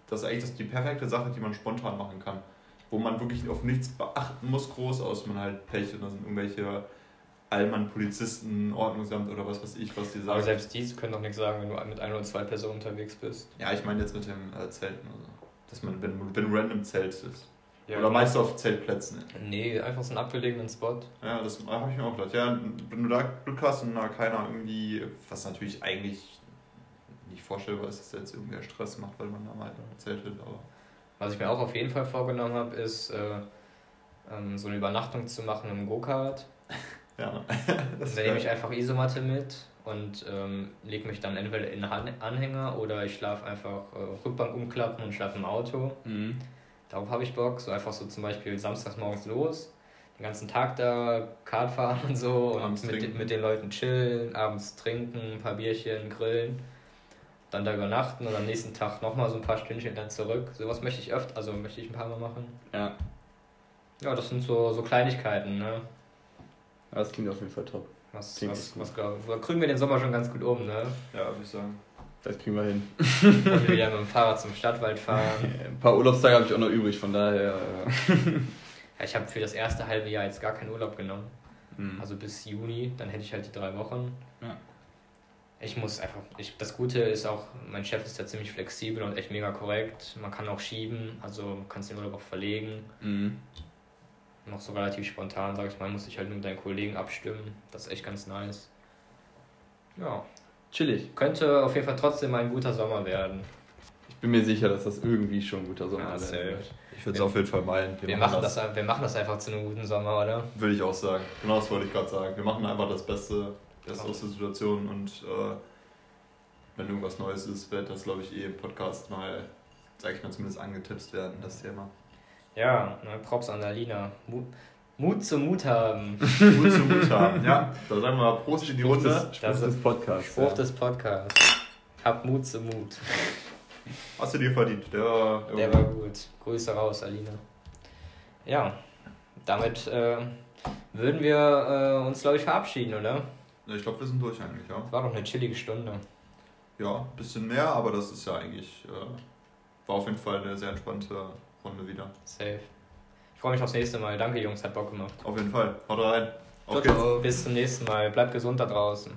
das ist eigentlich das, die perfekte Sache, die man spontan machen kann. Wo man wirklich auf nichts beachten muss, groß, außer man halt Pech und da sind irgendwelche Allmann, Polizisten, Ordnungsamt oder was weiß ich, was die sagen. Aber selbst die können doch nichts sagen, wenn du mit ein oder zwei Personen unterwegs bist. Ja, ich meine jetzt mit dem äh, Zelten. Also, dass man, wenn, wenn du random Zelt ist. Ja, oder meist auf Zeltplätzen. Nee, einfach so einen abgelegenen Spot. Ja, das habe ich mir auch gedacht. Ja, wenn du da Glück hast und da keiner irgendwie, was natürlich eigentlich nicht vorstellbar ist, dass jetzt irgendwer Stress macht, weil man da mal zeltet, aber. Was ich mir auch auf jeden Fall vorgenommen habe, ist äh, ähm, so eine Übernachtung zu machen im Go-Kart. Ja, das Dann nehme ich einfach Isomatte mit und ähm, lege mich dann entweder in den Anhänger oder ich schlafe einfach äh, Rückbank umklappen und schlafe im Auto. Mhm. Darauf habe ich Bock. So einfach so zum Beispiel samstags morgens los, den ganzen Tag da Kart fahren und so Abends und mit, trinken. mit den Leuten chillen, abends trinken, ein paar Bierchen, grillen. Dann da übernachten und am nächsten Tag nochmal so ein paar Stündchen dann zurück. Sowas möchte ich öfter, also möchte ich ein paar Mal machen. Ja, Ja, das sind so, so Kleinigkeiten, ne? das klingt auf jeden Fall top. Was, Klingt was, was glaub, da kriegen wir den Sommer schon ganz gut um, ne? Ja, würde ich sagen. Das kriegen wir hin. Und wieder mit dem Fahrrad zum Stadtwald fahren. Ein paar Urlaubstage habe ich auch noch übrig, von daher. Äh, Ja, ich habe für das erste halbe Jahr jetzt gar keinen Urlaub genommen. mhm. Also bis Juni, dann hätte ich halt die drei Wochen. Ja. Ich muss einfach, ich, das Gute ist auch, mein Chef ist ja ziemlich flexibel und echt mega korrekt. Man kann auch schieben, also man kann den Urlaub auch verlegen. Mhm. Noch so relativ spontan, sag ich mal, muss ich halt nur mit deinen Kollegen abstimmen. Das ist echt ganz nice. Ja, Chillig. könnte auf jeden Fall trotzdem ein guter Sommer werden. Ich bin mir sicher, dass das irgendwie schon ein guter Sommer Ja, wird. Ich würde es auf jeden Fall meinen. Wir machen, das, wir machen das einfach zu einem guten Sommer, oder? Würde ich auch sagen. Genau das wollte ich gerade sagen. Wir machen einfach das Beste, Beste aus der Situation und äh, wenn irgendwas Neues ist, wird das, glaube ich, eh im Podcast mal, sag ich mal, zumindest angetippt werden, das Thema. Ja, ne, Props an Alina. Mut, Mut zum Mut haben. Gut zu Mut haben. Ja, da sagen wir Prost in die Runde. des, Spruch Das des ist Podcasts. Spruch ja. des Podcasts. Hab Mut zum Mut. Hast du dir verdient. Der, war- Der war gut. Grüße raus, Alina. Ja, damit äh, würden wir äh, uns, glaube ich, verabschieden, oder? Ich glaube, wir sind durch eigentlich, ja. War doch eine chillige Stunde. Ja, ein bisschen mehr, aber das ist ja eigentlich, äh, war auf jeden Fall eine sehr entspannte Runde wieder. Safe. Ich freue mich aufs nächste Mal. Danke, Jungs, hat Bock gemacht. Auf jeden Fall. Haut rein. Auf. Bis zum nächsten Mal. Bleibt gesund da draußen.